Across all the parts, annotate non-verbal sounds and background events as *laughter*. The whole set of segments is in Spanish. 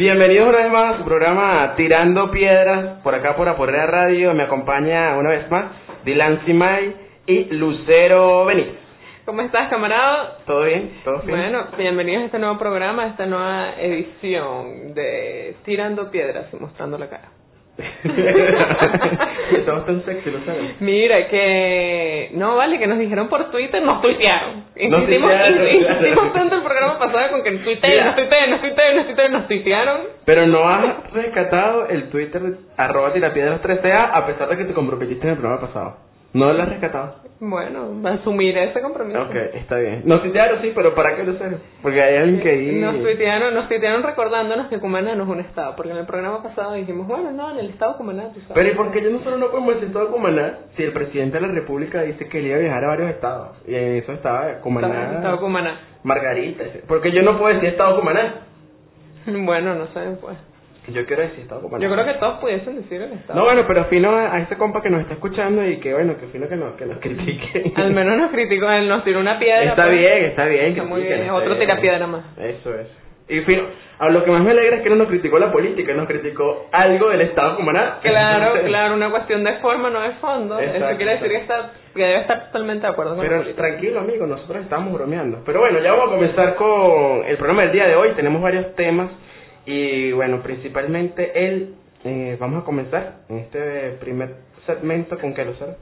Bienvenidos una vez más a su programa Tirando Piedras, por acá por Aporrea Radio. Me acompaña una vez más Dylan Simay y Lucero Benítez. ¿Cómo estás, camarada? ¿Todo bien? ¿Todo bien? Bueno, bienvenidos a este nuevo programa, a esta nueva edición de Tirando Piedras y Mostrando la Cara. *laughs* Estamos tan sexy, ¿lo sabes? Mira, que no vale, que nos dijeron por Twitter, nos tuitearon. Nos Insistimos, tuitearon, insistimos claro. tanto el programa pasado con que nos Mira. nos tuiteen, nos tuiteen, nos tuiteen, nos tuitearon. Pero no has rescatado el Twitter de arroba tirapiedras 13A a pesar de que te comprometiste en el programa pasado. No lo has rescatado. Bueno, asumiré ese compromiso. Ok, está bien. Nos tuitearon, sí, pero ¿para qué lo sé? Porque hay alguien que ahí... Nos tuitearon, nos tuitearon recordándonos que Cumaná no es un estado, porque en el programa pasado dijimos, bueno, no, en el estado Cumaná, tú sabes. Pero ¿y por qué yo nosotros no podemos decir todo Cumaná si el presidente de la república dice que él iba a viajar a varios estados? Y en eso estaba Cumaná, Estado- estado Cumaná. Margarita. Porque yo no puedo decir estado Cumaná. *laughs* Bueno, no sé, pues. Yo quiero decir estado. Yo creo que todos pudiesen decir el estado. No, bueno, pero fino a a ese compa que nos está escuchando y que bueno, que fino que nos, que nos critique. Al menos nos criticó, él nos tiró una piedra. Está pues. bien, está bien. Está muy bien, está otro bien. tira piedra más. Eso es. Y fino, a lo que más me alegra es que no nos criticó la política, nos criticó algo del Estado Cumaná. Claro, Entonces, claro, una cuestión de forma, no de fondo. Exacto, Eso quiere decir que, está, que debe estar totalmente de acuerdo con Pero tranquilo, amigo, nosotros estamos bromeando. Pero bueno, ya vamos a comenzar con el programa del día de hoy. Tenemos varios temas y bueno, principalmente el... eh, vamos a comenzar en este primer segmento con que lo sabes.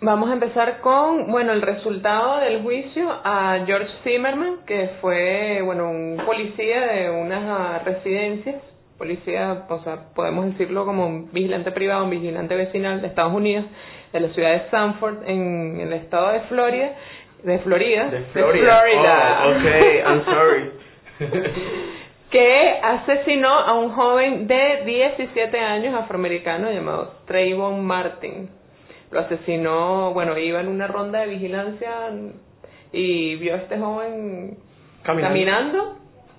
Vamos a empezar con, bueno, el resultado del juicio a George Zimmerman, que fue, bueno, un policía de unas residencias, policía, o sea, podemos decirlo como un vigilante privado, un vigilante vecinal de Estados Unidos, de la ciudad de Sanford, en el estado de Florida, de Florida, De Florida. Florida. Oh, ok, I'm sorry. *laughs* que asesinó a un joven de 17 años afroamericano llamado Trayvon Martin. Lo asesinó, bueno, iba en una ronda de vigilancia y vio a este joven Caminando. caminando,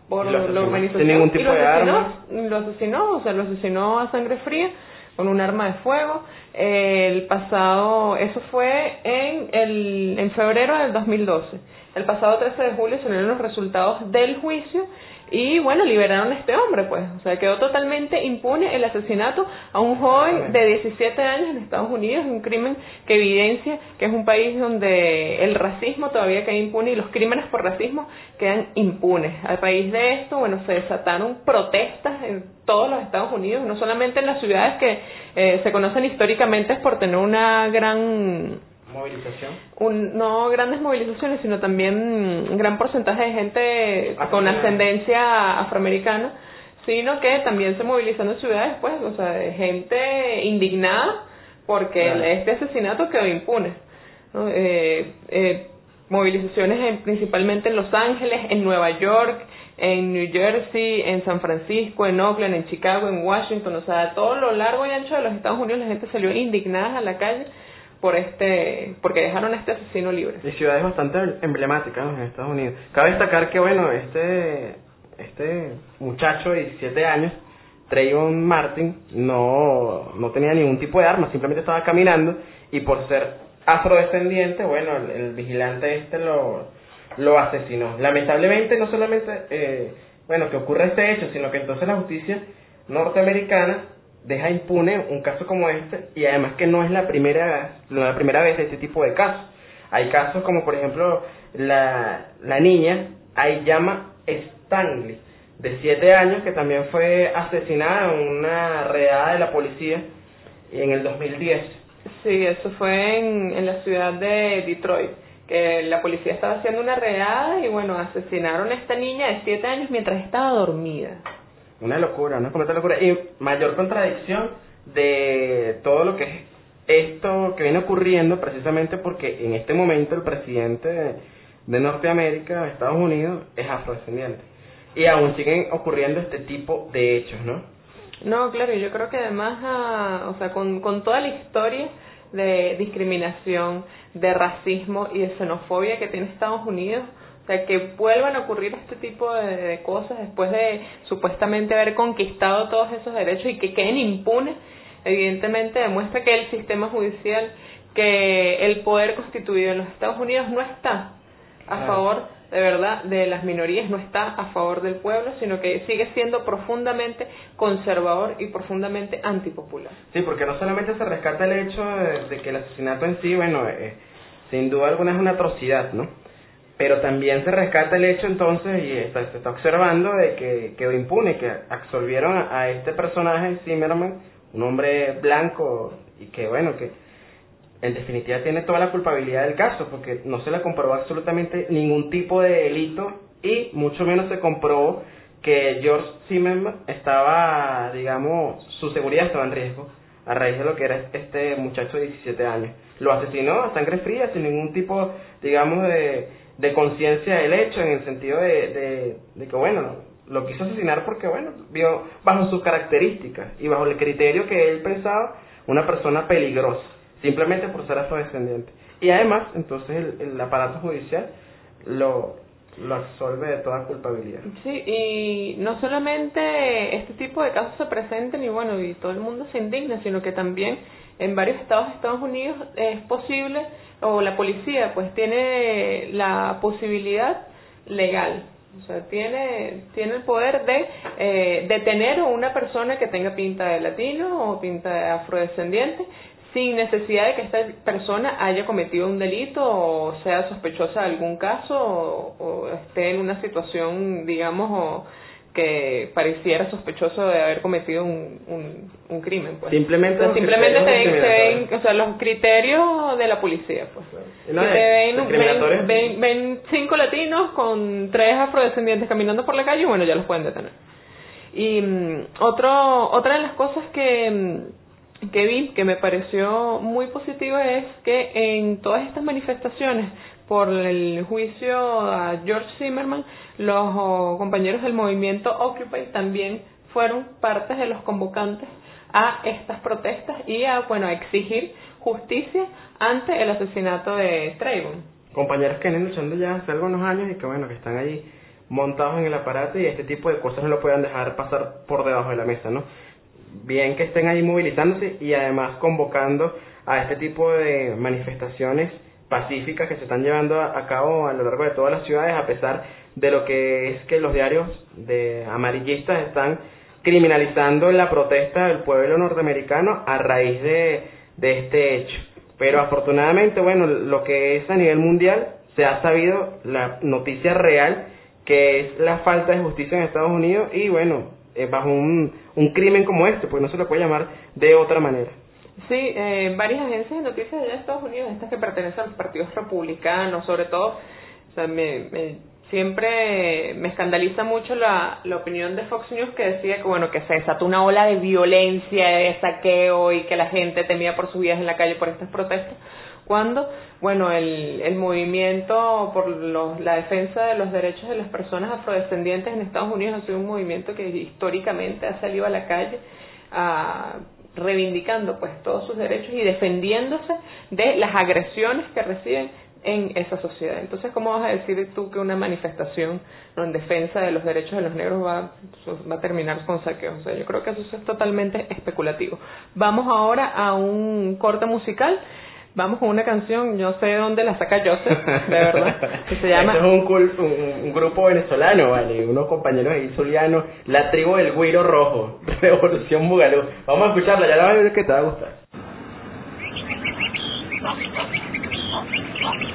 por Y la asesinó. urbanización. Sin ningún y tipo lo de asesinó, arma. Lo asesinó, o sea, lo asesinó a sangre fría con un arma de fuego. El pasado, eso fue en, el, en febrero del 2012. El pasado 13 de julio salieron los resultados del juicio y bueno, liberaron a este hombre, pues. O sea, quedó totalmente impune el asesinato a un joven de 17 años en Estados Unidos, un crimen que evidencia que es un país donde el racismo todavía queda impune y los crímenes por racismo quedan impunes. A raíz de esto, bueno, se desataron protestas en todos los Estados Unidos, no solamente en las ciudades que eh, se conocen históricamente por tener una gran Movilización. un, no grandes movilizaciones, sino también un gran porcentaje de gente con Africana. ascendencia afroamericana, sino que también se movilizan en ciudades, pues, o sea, de gente indignada porque Claro. este asesinato quedó impune. ¿no? Eh, eh, movilizaciones en- principalmente en Los Ángeles, en Nueva York, en New Jersey, en San Francisco, en Oakland, en Chicago, en Washington, o sea, a todo lo largo y ancho de los Estados Unidos la gente salió indignada a la calle por este porque dejaron a este asesino libre. Y ciudades bastante emblemáticas en Estados Unidos. Cabe destacar que, bueno, este, este muchacho de 17 años, Trayvon Martin, no, no tenía ningún tipo de arma, simplemente estaba caminando y por ser afrodescendiente, bueno, el, el vigilante este lo, lo asesinó. Lamentablemente, no solamente, eh, bueno, que ocurre este hecho, sino que entonces la justicia norteamericana deja impune un caso como este y además que no es la primera la primera vez de este tipo de casos. Hay casos como por ejemplo la, la niña Ayama Stanley de 7 años que también fue asesinada en una redada de la policía en el 2010. Sí, eso fue en, en la ciudad de Detroit, que la policía estaba haciendo una redada y bueno, asesinaron a esta niña de 7 años mientras estaba dormida. Una locura, una completa locura. Y mayor contradicción de todo lo que es esto que viene ocurriendo precisamente porque en este momento el presidente de, Norteamérica, Estados Unidos, es afrodescendiente. Y aún siguen ocurriendo este tipo de hechos, ¿no? No, claro, yo creo que además, ah, o sea, con, con toda la historia de discriminación, de racismo y de xenofobia que tiene Estados Unidos, o sea, que vuelvan a ocurrir este tipo de, de cosas después de supuestamente haber conquistado todos esos derechos y que queden impunes, evidentemente demuestra que el sistema judicial, que el poder constituido en los Estados Unidos no está a favor de verdad de las minorías no está a favor del pueblo, sino que sigue siendo profundamente conservador y profundamente antipopular. Sí, porque no solamente se rescata el hecho de, que el asesinato en sí, bueno, eh, sin duda alguna es una atrocidad, ¿no? Pero también se rescata el hecho entonces, y se está observando, de que quedó impune, que absolvieron a, este personaje, Zimmerman, un hombre blanco, y que bueno, que en definitiva tiene toda la culpabilidad del caso, porque no se le comprobó absolutamente ningún tipo de delito y mucho menos se comprobó que George Zimmerman estaba, digamos, su seguridad estaba en riesgo a raíz de lo que era este muchacho de 17 años. Lo asesinó a sangre fría, sin ningún tipo, digamos, de, de conciencia del hecho, en el sentido de, de, que, bueno, lo quiso asesinar porque, bueno, vio bajo sus características y bajo el criterio que él pensaba una persona peligrosa simplemente por ser afrodescendiente. Y además, entonces el, aparato judicial lo, lo absolve de toda culpabilidad. Sí, y no solamente este tipo de casos se presenten y bueno, y todo el mundo se indigna, sino que también en varios estados de Estados Unidos es posible, o la policía pues tiene la posibilidad legal, o sea, tiene, tiene el poder de eh, detener a una persona que tenga pinta de latino o pinta de afrodescendiente sin necesidad de que esta persona haya cometido un delito o sea sospechosa de algún caso o, esté en una situación, digamos, o que pareciera sospechoso de haber cometido un, un, crimen. Pues. Simplemente, simplemente ven, o sea, los criterios de la policía. Pues. ven, ven, cinco latinos con tres afrodescendientes caminando por la calle y bueno, ya los pueden detener. Y mm, otro, otra de las cosas que mm, que vi que me pareció muy positivo es que en todas estas manifestaciones por el juicio a George Zimmerman, los oh, compañeros del movimiento Occupy también fueron partes de los convocantes a estas protestas y a bueno a exigir justicia ante el asesinato de Trayvon. Compañeros que vienen luchando ya hace algunos años y que bueno que están ahí montados en el aparato y este tipo de cosas no lo puedan dejar pasar por debajo de la mesa, ¿no? bien que estén ahí movilizándose y además convocando a este tipo de manifestaciones pacíficas que se están llevando a cabo a lo largo de todas las ciudades, a pesar de lo que es que los diarios de amarillistas están criminalizando la protesta del pueblo norteamericano a raíz de, de este hecho. Pero afortunadamente, bueno, lo que es a nivel mundial, se ha sabido la noticia real que es la falta de justicia en Estados Unidos y bueno, eh, bajo un, un crimen como este, pues no se lo puede llamar de otra manera. Sí, eh, varias agencias de noticias de Estados Unidos, estas que pertenecen a los partidos republicanos, sobre todo, o sea, me, me, siempre me escandaliza mucho la, la opinión de Fox News que decía que, bueno, que se desató una ola de violencia, de saqueo y que la gente temía por sus vidas en la calle por estas protestas cuando, bueno, el, el movimiento por los, la defensa de los derechos de las personas afrodescendientes en Estados Unidos ha sido un movimiento que históricamente ha salido a la calle a, reivindicando pues todos sus derechos y defendiéndose de las agresiones que reciben en esa sociedad. Entonces, ¿cómo vas a decir tú que una manifestación en defensa de los derechos de los negros va, va a terminar con saqueo? O sea, yo creo que eso es totalmente especulativo. Vamos ahora a un corte musical vamos con una canción, yo sé de dónde la saca Joseph, de verdad, *laughs* que se llama... es un, un, grupo venezolano, ¿vale? Unos compañeros ahí zulianos, la tribu del Guiro Rojo, *laughs* Revolución Bugalú. Vamos a escucharla, ya la vas a ver que te va a gustar. *laughs*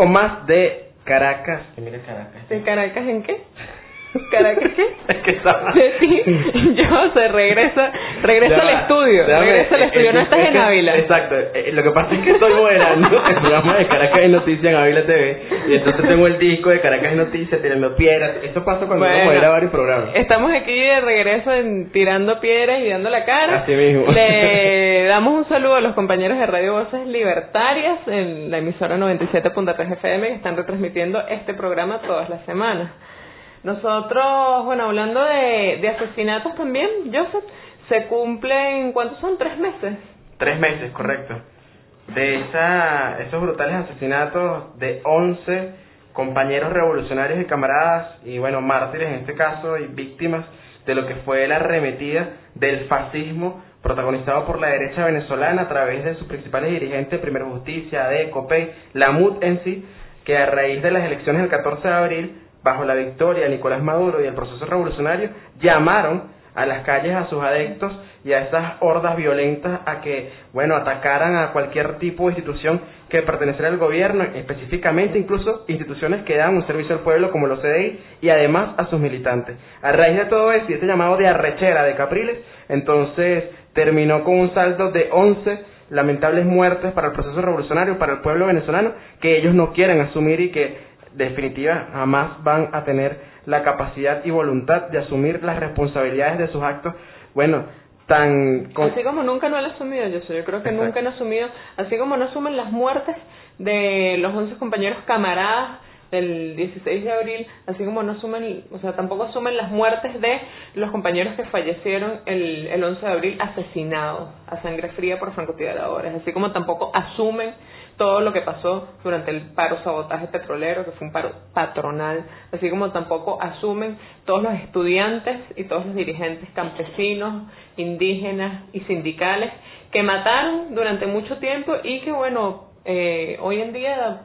Con más de Caracas. mire Caracas. ¿De Caracas en qué? Caracas qué? Es que estaba... Sí, yo se regresa, regresa al estudio, regresa al estudio, no estás en Ávila. Exacto, eh, lo que pasa es que estoy moderando *laughs* el programa de Caracas en Noticias en Ávila TV y entonces tengo el disco de Caracas en Noticias tirando piedras, eso pasa cuando bueno, uno modera varios programas. Estamos aquí de regreso en tirando piedras y dando la cara. Así mismo. Le damos un saludo a los compañeros de Radio Voces Libertarias en la emisora 97.3 FM que están retransmitiendo este programa todas las semanas. Nosotros, bueno, hablando de, de asesinatos también, Joseph, se cumplen, ¿cuántos son? ¿Tres meses? Tres meses, correcto. De esa, esos brutales asesinatos de 11 compañeros revolucionarios y camaradas, y bueno, mártires en este caso, y víctimas de lo que fue la arremetida del fascismo protagonizado por la derecha venezolana a través de sus principales dirigentes, Primero Justicia, ADE, COPEI, la MUD en sí, que a raíz de las elecciones del 14 de abril bajo la victoria de Nicolás Maduro y el proceso revolucionario, llamaron a las calles a sus adeptos y a esas hordas violentas a que, bueno, atacaran a cualquier tipo de institución que perteneciera al gobierno, específicamente incluso instituciones que dan un servicio al pueblo como los CDI y además a sus militantes. A raíz de todo eso y este llamado de arrechera de Capriles, entonces terminó con un saldo de 11 lamentables muertes para el proceso revolucionario, para el pueblo venezolano, que ellos no quieren asumir y que definitiva jamás van a tener la capacidad y voluntad de asumir las responsabilidades de sus actos, bueno, tan... Así como nunca no han asumido, yo, yo creo que nunca han asumido, así como no asumen las muertes de los 11 compañeros camaradas del 16 de abril, así como no asumen, o sea, tampoco asumen las muertes de los compañeros que fallecieron el, el 11 de abril asesinados a sangre fría por francotiradores, así como tampoco asumen todo lo que pasó durante el paro sabotaje petrolero, que fue un paro patronal, así como tampoco asumen todos los estudiantes y todos los dirigentes campesinos, indígenas y sindicales que mataron durante mucho tiempo y que, bueno, eh, hoy en día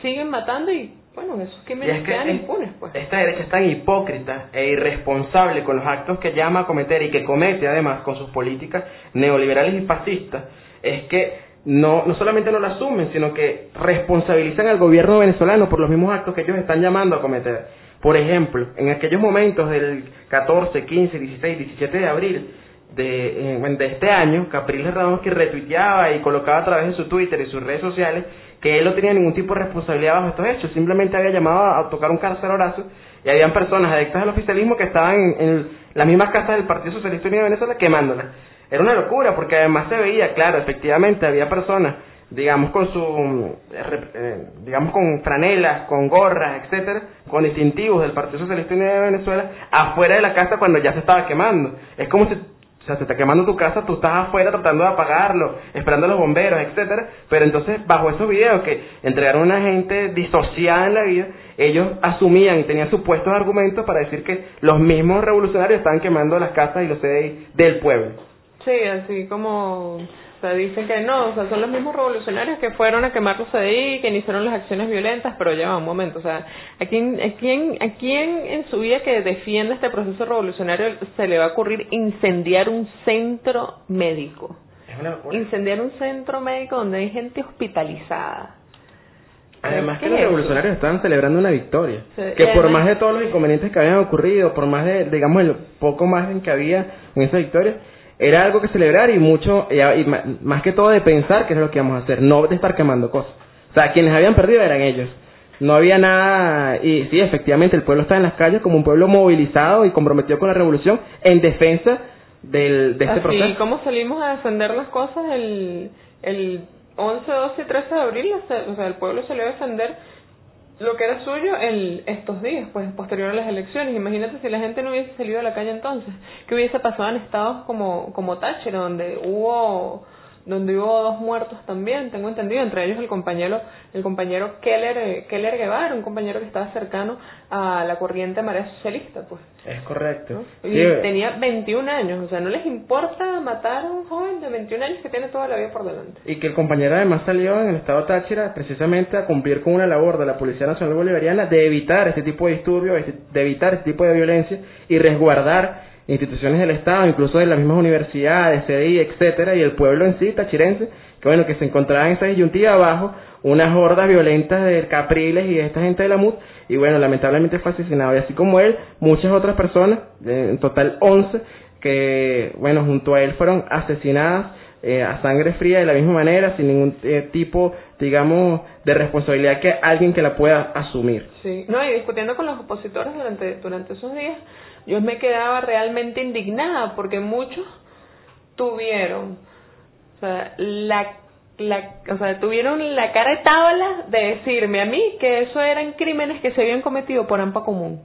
siguen matando y bueno, esos crímenes quedan impunes, pues. Esta derecha es tan hipócrita e irresponsable con los actos que llama a cometer y que comete además con sus políticas neoliberales y fascistas, es que no, no solamente no lo asumen, sino que responsabilizan al gobierno venezolano por los mismos actos que ellos están llamando a cometer. Por ejemplo, en aquellos momentos del 14, 15, 16, 17 de abril de, de este año, Capriles que retuiteaba y colocaba a través de su Twitter y sus redes sociales que él no tenía ningún tipo de responsabilidad bajo estos hechos, simplemente había llamado a, tocar un carcelorazo y habían personas adictas al oficialismo que estaban en, las mismas casas del Partido Socialista Unido de Venezuela quemándolas. Era una locura porque además se veía, claro, efectivamente había personas, digamos con su, eh, digamos con franelas, con gorras, etcétera, con distintivos del Partido Socialista Unido de Venezuela afuera de la casa cuando ya se estaba quemando. Es como si sea, se está quemando tu casa, tú estás afuera tratando de apagarlo, esperando a los bomberos, etcétera, pero entonces bajo esos videos que entregaron a una gente disociada en la vida, ellos asumían y tenían supuestos argumentos para decir que los mismos revolucionarios estaban quemando las casas y los CDI del pueblo. Sí, así como o sea, dicen que no, o sea, son los mismos revolucionarios que fueron a quemar los CDI, que iniciaron las acciones violentas, pero ya un momento, o sea, ¿a quién, a, quién, ¿a quién en su vida que defienda este proceso revolucionario se le va a ocurrir incendiar un centro médico? Incendiar un centro médico donde hay gente hospitalizada. Además que los revolucionarios estaban celebrando una victoria, que por más de todos los inconvenientes que habían ocurrido, por más de, digamos, el poco más en que había en esa victoria, era algo que celebrar y mucho, y, más que todo de pensar que es lo que íbamos a hacer, no de estar quemando cosas. O sea, quienes habían perdido eran ellos. No había nada, y sí, efectivamente, el pueblo está en las calles como un pueblo movilizado y comprometido con la revolución en defensa del, de este proceso. ¿Y cómo salimos a defender las cosas el, el 11, 12 y 13 de abril? O sea, el pueblo salió a defender lo que era suyo el, estos días, pues posterior a las elecciones. Imagínate si la gente no hubiese salido a la calle entonces, ¿qué hubiese pasado en estados como, como Táchira, donde hubo donde hubo dos muertos también, tengo entendido, entre ellos el compañero, el compañero Keller, eh, Keller Guevara, un compañero que estaba cercano a la corriente marea socialista, pues. Es correcto. Y tenía 21 años, o sea, no les importa matar a un joven de 21 años que tiene toda la vida por delante. Y que el compañero además salió en el estado Táchira precisamente a cumplir con una labor de la Policía Nacional Bolivariana de evitar este tipo de disturbios, de evitar este tipo de violencia y resguardar instituciones del Estado, incluso de las mismas universidades, CDI, etcétera, y el pueblo en sí, tachirense, que bueno, que se encontraban en esa disyuntiva abajo unas hordas violentas de Capriles y de esta gente de la MUD, y bueno, lamentablemente fue asesinado. Y así como él, muchas otras personas, en total 11, que bueno, junto a él fueron asesinadas eh, a sangre fría de la misma manera, sin ningún eh, tipo, digamos, de responsabilidad que alguien que la pueda asumir. Sí, no, y discutiendo con los opositores durante, durante esos días, yo me quedaba realmente indignada porque muchos tuvieron, o sea, la, la, o sea, tuvieron la cara de tabla de decirme a mí que eso eran crímenes que se habían cometido por AMPA común.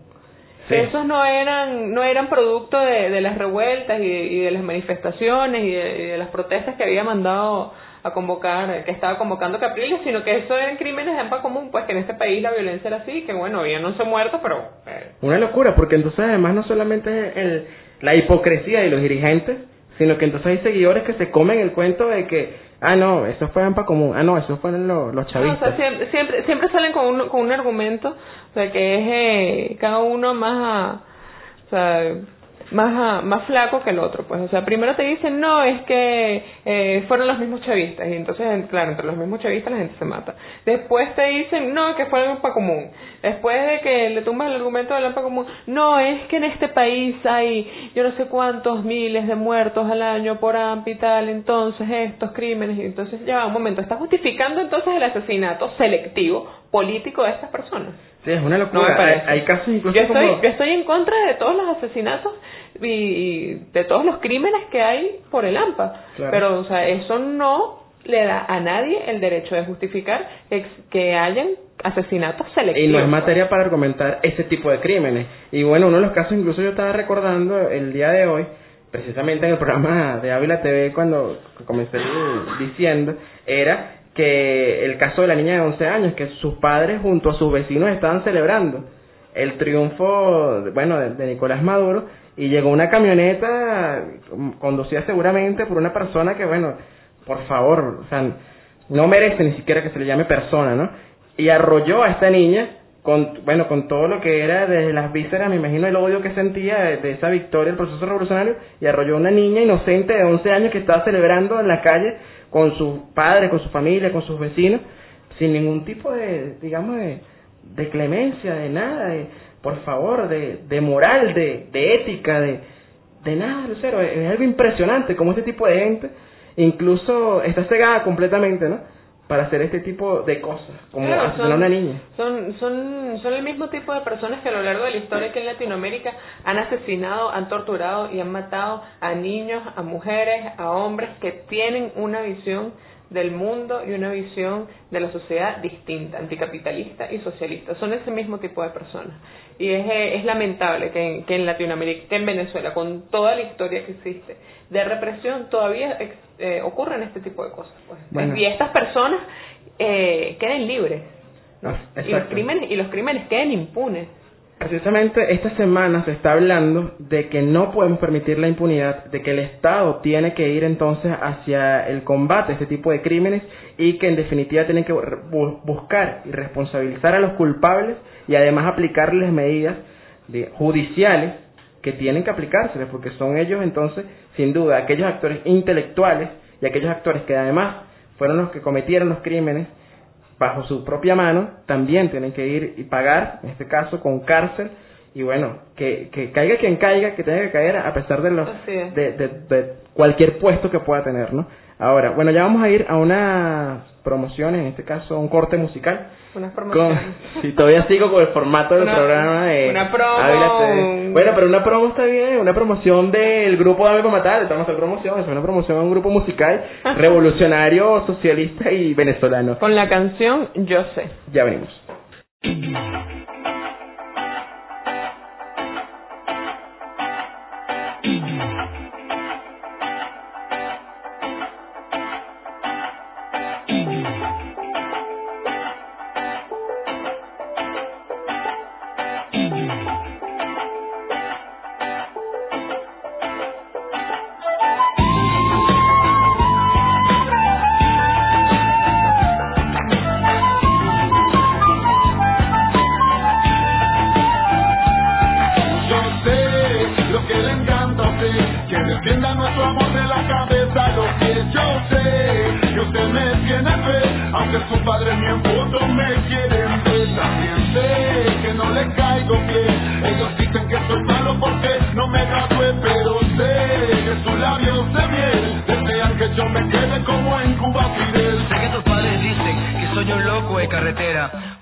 Que esos no eran no eran producto de, de las revueltas y de, y de las manifestaciones y de, las protestas que había mandado a convocar, que estaba convocando Capriles, sino que eso eran crímenes de AMPA común, pues que en este país la violencia era así, que bueno, había no se muertos, pero... Eh. Una locura, porque entonces además no solamente el, la hipocresía de los dirigentes, sino que entonces hay seguidores que se comen el cuento de que, ah, no, eso fue AMPA común, ah, no, eso fueron los, los chavistas. siempre, siempre, siempre salen con un, con un argumento, o sea, que es eh, cada uno más, o sea, más, más flaco que el otro, pues, o sea, primero te dicen, no, es que eh, fueron los mismos chavistas, y entonces, claro, entre los mismos chavistas la gente se mata. Después te dicen, no, que fue el AMPA común. Después de que le tumbas el argumento del AMPA común, no, es que en este país hay yo no sé cuántos miles de muertos al año por AMPA y tal, entonces estos crímenes, y entonces ya, un momento, está justificando entonces el asesinato selectivo político de estas personas. Sí, es una locura. hay, casos incluso yo estoy, yo estoy en contra de todos los asesinatos y, de todos los crímenes que hay por el AMPA. Pero, o sea, eso no le da a nadie el derecho de justificar que hayan asesinatos selectivos. Y no es materia para argumentar ese tipo de crímenes. Y bueno, uno de los casos, incluso yo estaba recordando el día de hoy, precisamente en el programa de Ávila TV, cuando comencé diciendo, era que el caso de la niña de 11 años, que sus padres junto a sus vecinos estaban celebrando el triunfo, bueno, de Nicolás Maduro, y llegó una camioneta conducida seguramente por una persona que, bueno, por favor, o sea, no merece ni siquiera que se le llame persona, ¿no? Y arrolló a esta niña con, bueno, con todo lo que era desde las vísceras, me imagino el odio que sentía de, esa victoria del proceso revolucionario, y arrolló a una niña inocente de 11 años que estaba celebrando en la calle con sus padres, con su familia, con sus vecinos, sin ningún tipo de, digamos, de, de clemencia, de nada, de, por favor, de, de moral, de, de ética, de, de nada, Lucero. Es algo impresionante como este tipo de gente incluso está cegada completamente, ¿no? Para hacer este tipo de cosas, como son, una niña. Son, son, son el mismo tipo de personas que a lo largo de la historia que en Latinoamérica han asesinado, han torturado y han matado a niños, a mujeres, a hombres que tienen una visión del mundo y una visión de la sociedad distinta, anticapitalista y socialista. Son ese mismo tipo de personas. Y es, eh, es lamentable que que en Latinoamérica, que en Venezuela, con toda la historia que existe de represión, todavía eh, ocurren este tipo de cosas. Pues. Y estas personas eh, queden libres. y, los crímenes, y los crímenes queden impunes. Precisamente esta semana se está hablando de que no podemos permitir la impunidad, de que el Estado tiene que ir entonces hacia el combate a este tipo de crímenes y que en definitiva tienen que buscar y responsabilizar a los culpables y además aplicarles medidas judiciales que tienen que aplicárseles porque son ellos entonces sin duda aquellos actores intelectuales y aquellos actores que además fueron los que cometieron los crímenes bajo su propia mano, también tienen que ir y pagar, en este caso con cárcel, y bueno, que, que caiga quien caiga, que tenga que caer a pesar de, los, de, de, de, cualquier puesto que pueda tener, ¿no? Ahora, bueno, ya vamos a ir a una promoción, en este caso un corte musical. Unas promociones. si todavía sigo con el formato del programa de Una promo. Bueno, pero una promo está bien, una promoción del grupo Dame para Matar, estamos en promoción, es una promoción a un grupo musical revolucionario, socialista y venezolano. Con la canción Yo sé. Ya venimos. como en Cuba Fidel. Sé que tus padres dicen que soy un loco de carretera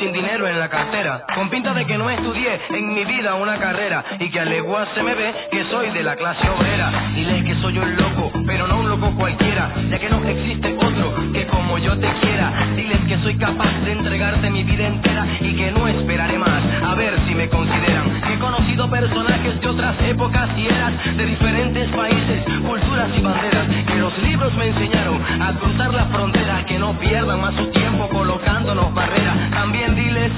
sin dinero en la cartera, con pinta de que no estudié en mi vida una carrera y que a legua se me ve que soy de la clase obrera. Dile que soy un loco, pero no un loco cualquiera, ya que no existe otro que como yo te quiera. Diles que soy capaz de entregarte mi vida entera y que no esperaré más a ver si me consideran. He conocido personajes de otras épocas y eras, de diferentes países, culturas y banderas, que los libros me enseñaron a cruzar la frontera, que no pierdan más su tiempo colocándonos barreras. También diles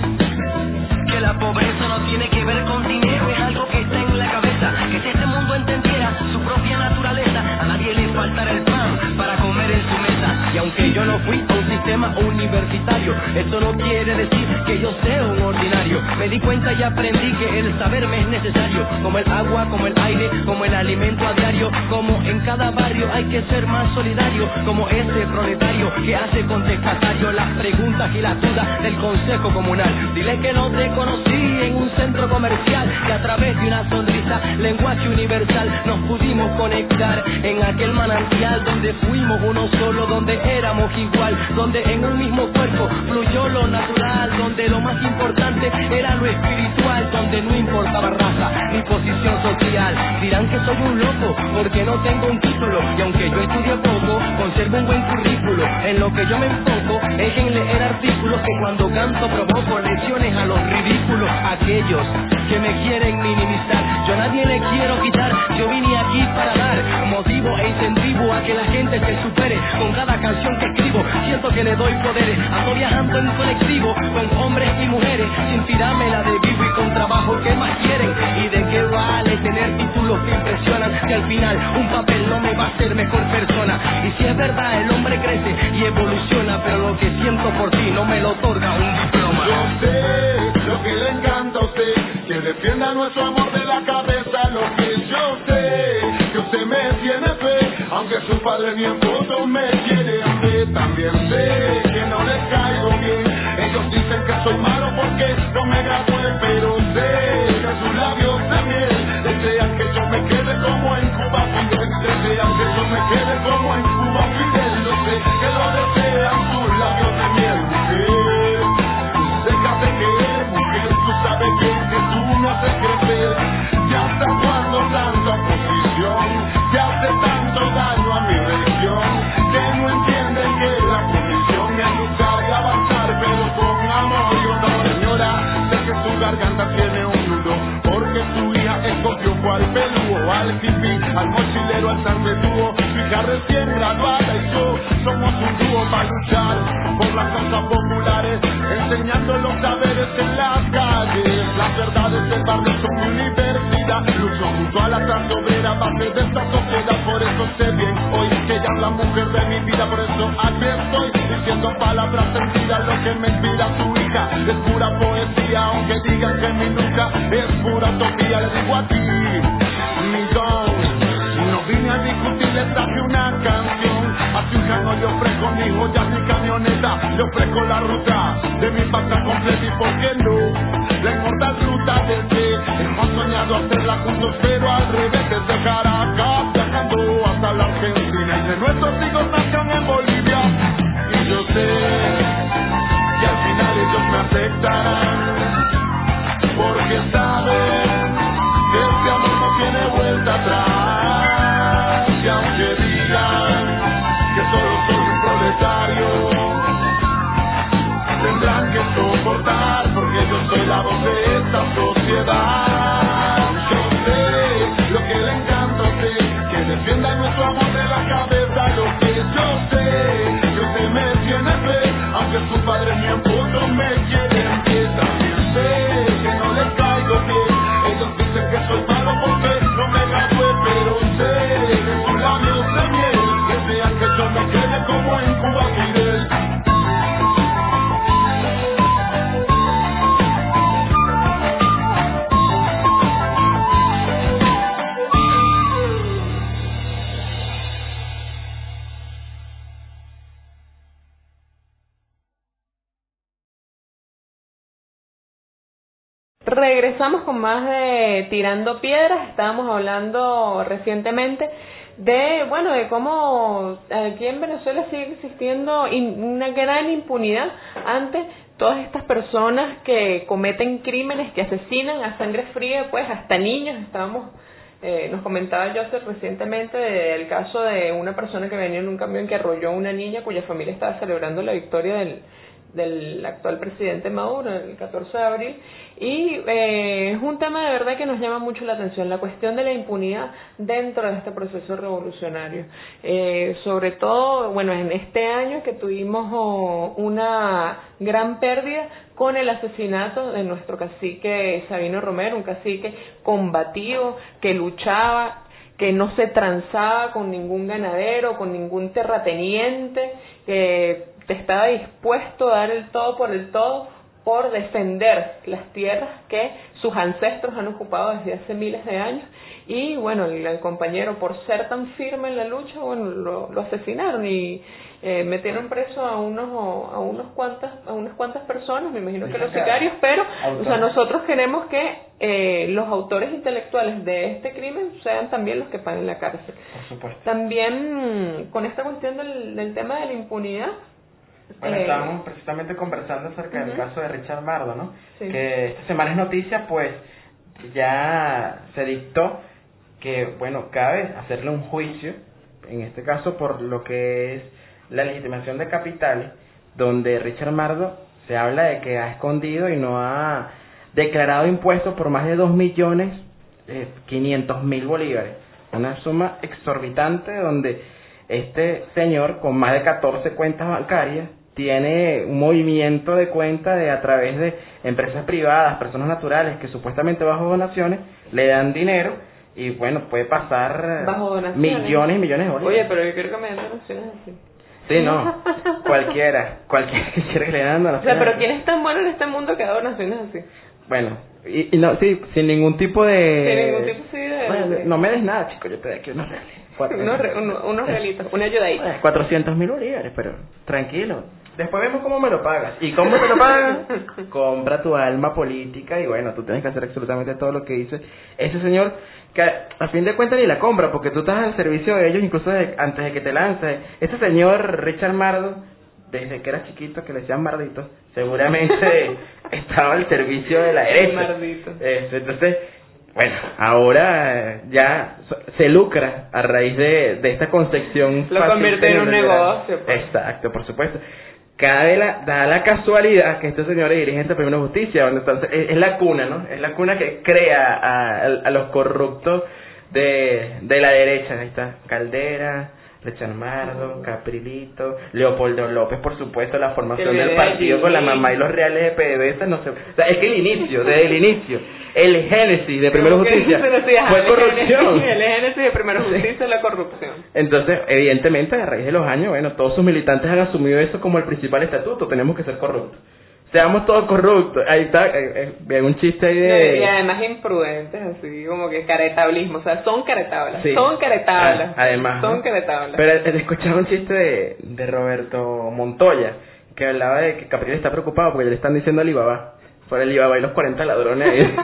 que la pobreza no tiene que ver con dinero, es algo que está en la cabeza, que si este mundo entendiera su propia naturaleza, a nadie le faltará el pan para comer en su mesa. Y aunque yo no fui un universitario, eso no quiere decir que yo sea un ordinario. Me di cuenta y aprendí que el saber me es necesario, como el agua, como el aire, como el alimento a diario, como en cada barrio hay que ser más solidario, como ese proletario que hace contestatario las preguntas y las dudas del consejo comunal. Dile que no te conocí en un centro comercial, que a través de una sonrisa, lenguaje universal, nos pudimos conectar en aquel manantial donde fuimos uno solo, donde éramos igual, donde en un mismo cuerpo fluyó lo natural, donde lo más importante era lo espiritual, donde no importaba raza ni posición social. Dirán que soy un loco porque no tengo un título y aunque yo estudie poco, conservo un buen currículo. En lo que yo me enfoco es en leer artículos que cuando canto provoco lecciones a los ridículos, aquellos que me quieren minimizar. Yo a nadie le quiero quitar, yo vine aquí para dar motivo e incentivo a que la gente se supere con cada canción que escribo. Siento le doy poderes, ando viajando en colectivo con hombres y mujeres, sin tirarme la de vivo y con trabajo que más quieren. ¿Y de qué vale tener títulos que impresionan? Que al final un papel no me va a hacer mejor persona. Y si es verdad, el hombre crece y evoluciona, pero lo que siento por ti no me lo otorga un diploma. Yo sé lo que le encanta a usted, que defienda nuestro amor de la cabeza. Lo que yo sé, que usted me tiene fe, aunque su padre ni en foto me quiere También sé que no les caigo bien. Ellos dicen que soy malo porque no me gradué, pero sé que sus labios miel desean que yo me quede como en Cuba Fidel. Desean que yo me quede como en Cuba Fidel. Yo sé que lo desean sus labios miel, mujer. Déjate querer, mujer, tú sabes bien que tú me haces crecer. Ya hasta cuando tanta oposición, tiene un nudo, porque su hija escogió cual peludo, al hippie, al mochilero, al santetuo, su hija recién graduada y yo somos un dúo para luchar por las causas populares, enseñando los saberes en las calles, las verdades del barrio son universidad, lucho junto a la clase obrera, base de esta sociedad, por eso sé bien hoy que ella es la mujer de mi vida, por eso aquí estoy diciendo palabras sentidas, lo que me inspira. Su hija, es pura aunque digan que mi nunca es pura utopía, le digo a ti, mi don, no vine a discutir, le traje una canción, a su hija no le ofrezco mi joya, mi camioneta, le ofrezco la ruta de mi pasta completa y por qué no, la inmortal ruta desde, hemos soñado hacerla juntos, Regresamos con más de Tirando Piedras. Estábamos hablando recientemente de, bueno, de cómo aquí en Venezuela sigue existiendo una gran impunidad ante todas estas personas que cometen crímenes, que asesinan a sangre fría, pues hasta niños, estábamos eh, nos comentaba Joseph recientemente del caso de una persona que venía en un camión que arrolló a una niña cuya familia estaba celebrando la victoria del, del actual presidente Maduro el 14 de abril y eh, es un tema de verdad que nos llama mucho la atención la cuestión de la impunidad dentro de este proceso revolucionario. Eh, sobre todo bueno en este año que tuvimos oh, una gran pérdida con el asesinato de nuestro cacique Sabino Romero un cacique combativo que luchaba que no se transaba con ningún ganadero, con ningún terrateniente, que estaba dispuesto a dar el todo por el todo por defender las tierras que sus ancestros han ocupado desde hace miles de años. Y bueno el, compañero por ser tan firme en la lucha bueno lo, lo asesinaron y eh, metieron preso a unos a unos cuantas a unas cuantas personas me imagino que los sicarios pero o sea nosotros queremos que eh, los autores intelectuales de este crimen sean también los que paguen la cárcel. Por supuesto. también con esta cuestión del, del tema de la impunidad Bueno, eh, estábamos precisamente conversando acerca del caso de Richard Mardo, ¿no? Sí. Que esta semana es noticia, pues ya se dictó que, bueno, cabe hacerle un juicio, en este caso por lo que es la legitimación de capitales, donde Richard Mardo se habla de que ha escondido y no ha declarado impuestos por más de 2 millones eh, 500 mil bolívares. Una suma exorbitante donde este señor con más de 14 cuentas bancarias tiene un movimiento de cuenta de a través de empresas privadas, personas naturales que supuestamente bajo donaciones le dan dinero y bueno, puede pasar donaciones. millones y millones de bolívares. Oye, pero yo quiero que me den donaciones así. Sí, no, *laughs* cualquiera, cualquiera que quiera que le dan O sea, donaciones. pero ¿quién es tan bueno en este mundo que da donaciones así? Bueno, y, y no, sí, sin ningún tipo de... Sin ningún tipo, sí, de- Bueno, de- no me des nada, chico, yo te doy aquí unos reales. Cuatro- *laughs* Unos, re- uno- unos *laughs* realitos, una ayudadita. 400 mil bolívares, pero tranquilo. Después vemos cómo me lo pagas. ¿Y cómo te lo pagas? *laughs* Compra tu alma política y bueno, tú tienes que hacer absolutamente todo lo que dice ese señor que a, fin de cuentas ni la compra porque tú estás al servicio de ellos incluso de- antes de que te lance. Este señor Richard Mardo, desde que era chiquito que le decían Mardito, seguramente *laughs* estaba al servicio de la derecha. Mardito. Eso, entonces, bueno, ahora ya se lucra a raíz de, de esta concepción. Lo convierte en un negocio, pues. Exacto, por supuesto. Cabe la, da la casualidad que este señor es dirigente de Primera Justicia, donde entonces es, es la cuna, ¿no? Es la cuna que crea a, a los corruptos de, de la derecha. Ahí está Caldera, Mardo, Caprilito, Leopoldo López, por supuesto, la formación del partido con la mamá y los reales de PDVSA, no sé. O sea, es que el inicio, desde el inicio, el génesis de que Justicia fue el corrupción. génesis- El génesis de Primera Justicia es la corrupción. Entonces, evidentemente, a raíz de los años, bueno, todos sus militantes han asumido eso como el principal estatuto, tenemos que ser corruptos. Seamos todos corruptos. Ahí está, eh, eh, un chiste ahí Y de... además imprudentes, así como que caretablismo. O sea, son caretablas. Sí. Son caretablas. Ah, además, Son ¿no? caretablas. Pero escuchaba un chiste de, de Roberto Montoya, que hablaba de que Capriles está preocupado porque le están diciendo Alibaba. Por el Alibaba y los 40 ladrones ahí.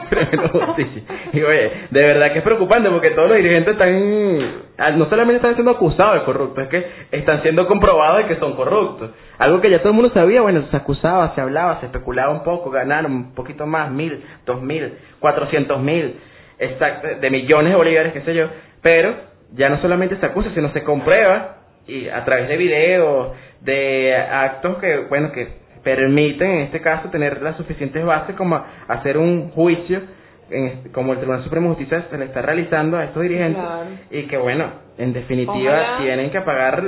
*laughs* Y oye, de verdad que es preocupante porque todos los dirigentes están, ah, no solamente están siendo acusados de corruptos, es que están siendo comprobados de que son corruptos. Algo que ya todo el mundo sabía, bueno, se acusaba, se hablaba, se especulaba un poco, ganaron un poquito más, mil, dos mil, cuatrocientos mil, exacto, de millones de bolívares, qué sé yo, pero ya no solamente se acusa, sino se comprueba y a través de videos, de actos que, bueno, que permiten en este caso tener las suficientes bases como hacer un juicio en este- como el Tribunal Supremo de Justicia se le está realizando a estos dirigentes Claro. y que bueno, en definitiva Ojalá- tienen que pagar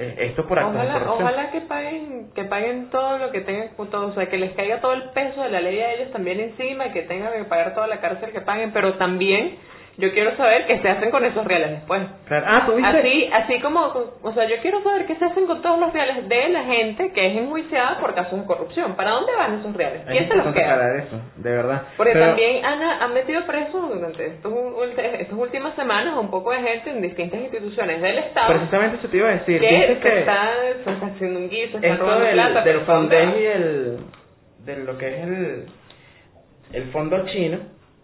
eh, esto por actos de Ojalá, corrupción. ojalá que paguen, que paguen todo lo que tengan, todo, o sea, que les caiga todo el peso de la ley a ellos también encima, y que tengan que pagar toda la cárcel que paguen, pero también yo quiero saber qué se hacen con esos reales después. Claro. Ah, tú viste. Así, así como, o sea, yo quiero saber qué se hacen con todos los reales de la gente que es enjuiciada por casos de corrupción. ¿Para dónde van esos reales? Hay ¿Quién se los que queda? eso, de verdad. Porque Pero- también han, han metido presos durante estos, estas últimas semanas un poco de gente en distintas instituciones del Estado Precisamente eso te iba a decir. que se que está, se está haciendo un guiso, está esto robando del, plata. del ¿dónde y el de lo que es el el fondo chino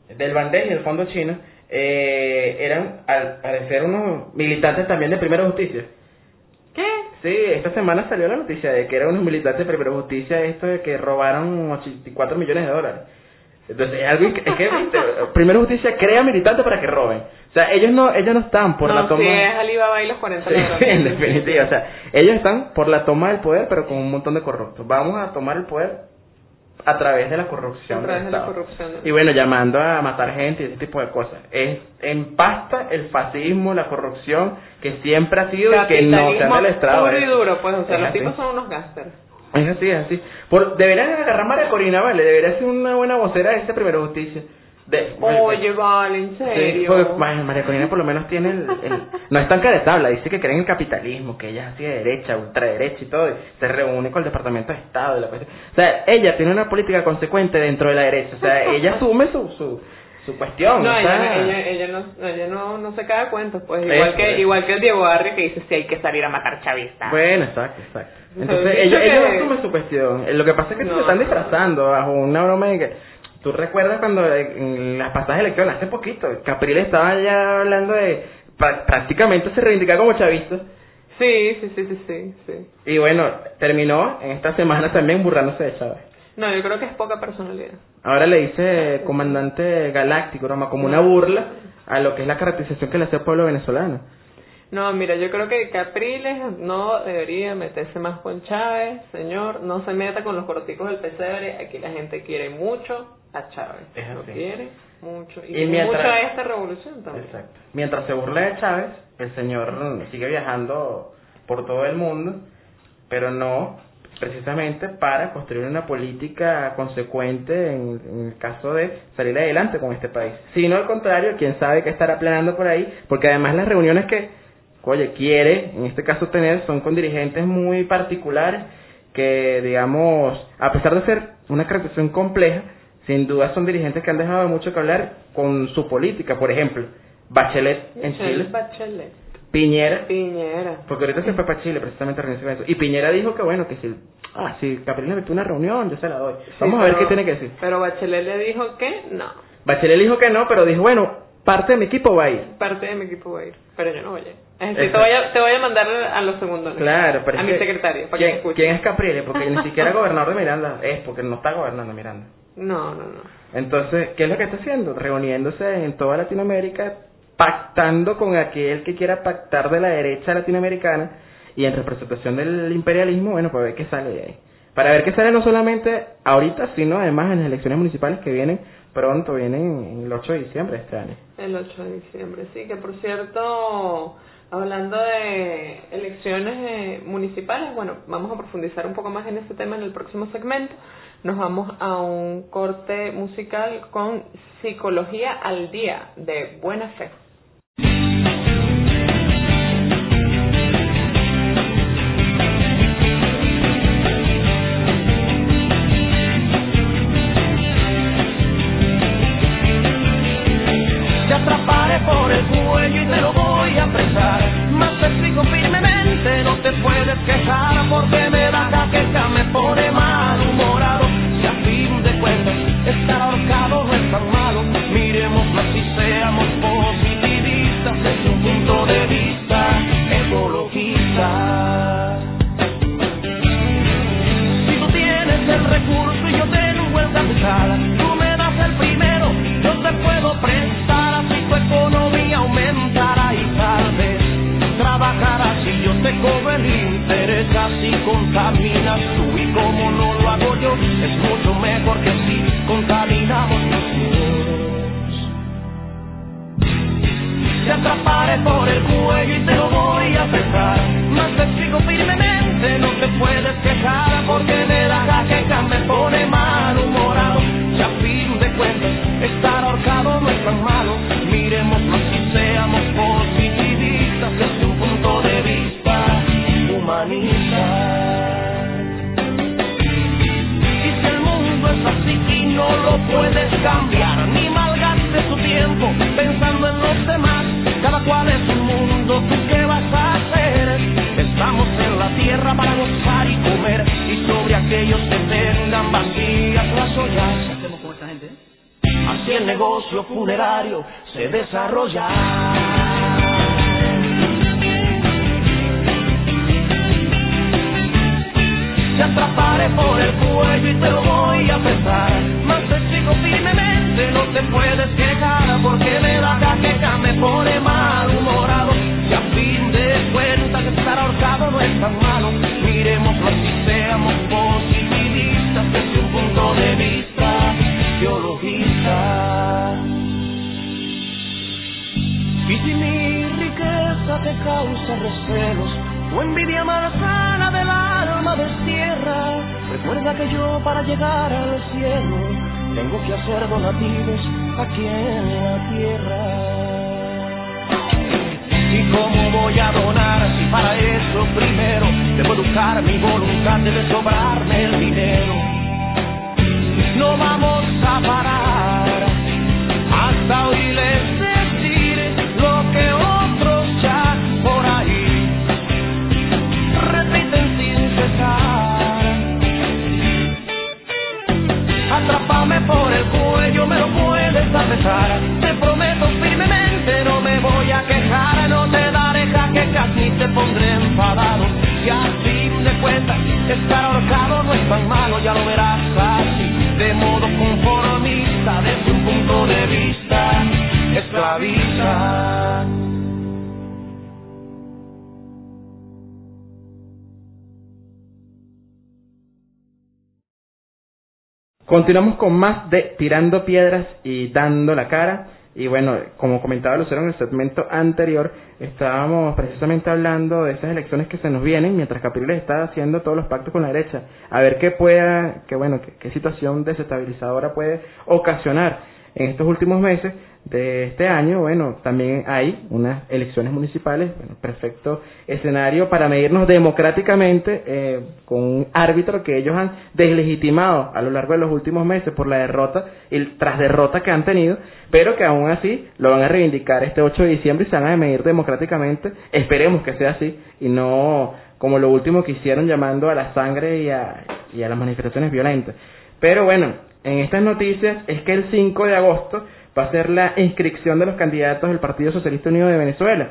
del Bandej y el fondo chino eh, eran al parecer unos militantes también de Primera Justicia ¿Qué? Sí, esta semana salió la noticia de que eran unos militantes de Primero Justicia, esto de que robaron 84 millones de dólares. Entonces, es algo que, es que *laughs* viste, Primero Justicia crea militantes para que roben. O sea, ellos no ellos no están por no, la toma... sí, es Alibaba y los 40 Sí, *laughs* en definitiva, o sea, ellos están por la toma del poder, pero con un montón de corruptos. Vamos a tomar el poder a través de la corrupción. A través del de la Estado. corrupción. Y bueno, llamando a matar gente y ese tipo de cosas. Es empasta el fascismo, la corrupción que siempre ha sido y que no se han y Es- duro, pues, o sea, es los así. tipos son unos gángsters. Es así, es así. Por, deberían agarrar a María Corina, vale, debería ser una buena vocera de este Primero Justicia. De, Oye, vale, en Sí, serio. porque Ma- María Corina por lo menos tiene el, el- *laughs* no es tan caretabla, dice que cree en el capitalismo, que ella es así de derecha, ultraderecha y todo, y se reúne con el Departamento de Estado y la cuestión. O sea, ella tiene una política consecuente dentro de la derecha, o sea, *laughs* ella asume su su, su cuestión. No, o ella, sea, ella, ella no, ella no, no se cae cuentos, pues Eso, igual que eso. igual que el Diego Barrio que dice si hay que salir a matar chavistas. Bueno, exacto, exacto. Entonces, ellos, que- ellos asumen su cuestión. Lo que pasa es que No. se están disfrazando bajo una broma de que... ¿Tú recuerdas cuando en las pasadas elecciones, hace poquito, Capriles estaba ya hablando de... prácticamente se reivindicaba como chavista. Sí, sí, sí, sí, sí, sí. Y bueno, terminó en esta semana también burlándose de Chávez. No, yo creo que es poca personalidad. Ahora le dice comandante galáctico, broma, como una burla a lo que es la caracterización que le hace al pueblo venezolano. No, mira, yo creo que Capriles no debería meterse más con Chávez, señor. No se meta con los corticos del pesebre. Aquí la gente quiere mucho a Chávez. Es Lo así. quiere mucho. Y, Y quiere mientras- mucho a esta revolución también. Exacto. Mientras se burla de Chávez, el señor sigue viajando por todo el mundo, pero no precisamente para construir una política consecuente en, en el caso de salir adelante con este país. Sino al contrario, quién sabe qué estará planeando por ahí, porque además las reuniones que, oye, quiere, en este caso tener, son con dirigentes muy particulares que, digamos, a pesar de ser una caracterización compleja, sin duda son dirigentes que han dejado mucho que hablar con su política. Por ejemplo, Bachelet en Chile, Bachelet. Piñera, Piñera. porque ahorita se fue para Chile precisamente a reunirse eso. Y Piñera dijo que bueno, que si, ah, si Capriles me metió una reunión, yo se la doy. Vamos Sí, a ver qué tiene que decir. Pero Bachelet le dijo que no. Bachelet dijo que no, pero dijo, bueno, parte de mi equipo va a ir. Parte de mi equipo va a ir. Pero yo no voy a ir. Es decir, Exacto. te voy a, te voy a mandar a los segundos. Claro, pero A mi secretario, para que me ¿quién, escuche. ¿Quién es Capriles? Porque ni siquiera *laughs* gobernador de Miranda es, porque no está gobernando Miranda. No, no, no. Entonces, ¿qué es lo que está haciendo? Reuniéndose en toda Latinoamérica, pactando con aquel que quiera pactar de la derecha latinoamericana y en representación del imperialismo, bueno, para ver qué sale de ahí. Para ver qué sale no solamente ahorita, sino además en las elecciones municipales que vienen pronto, vienen el 8 de diciembre este año. El 8 de diciembre, sí, que por cierto, hablando de elecciones eh, municipales, bueno, vamos a profundizar un poco más en ese tema en el próximo segmento. Nos vamos a un corte musical con Psicología al Día de Buena Fe. Tengo que hacer donativos aquí en la tierra. ¿Y cómo voy a donar si para eso primero debo educar mi voluntad, debe sobrarme el dinero? No vamos a parar por el cuello, me lo puedes apesar. Te prometo firmemente, no me voy a quejar, no te daré jaquecas ni te pondré enfadado. Y a fin de cuentas, estar ahorcado no es tan malo, ya lo verás así, de modo conformista, desde un punto de vista esclavista. Continuamos con más de Tirando Piedras y Dando la Cara. Y bueno, como comentaba Lucero en el segmento anterior, estábamos precisamente hablando de esas elecciones que se nos vienen, mientras Capriles está haciendo todos los pactos con la derecha. A ver qué pueda, qué bueno, qué, qué situación desestabilizadora puede ocasionar en estos últimos meses de este año, bueno, también hay unas elecciones municipales, bueno, perfecto escenario para medirnos democráticamente eh, con un árbitro que ellos han deslegitimado a lo largo de los últimos meses por la derrota y tras derrota que han tenido, pero que aún así lo van a reivindicar este 8 de diciembre y se van a medir democráticamente. Esperemos que sea así y no como lo último que hicieron llamando a la sangre y a, y a las manifestaciones violentas. Pero bueno, en estas noticias es que el 5 de agosto va a ser la inscripción de los candidatos del Partido Socialista Unido de Venezuela.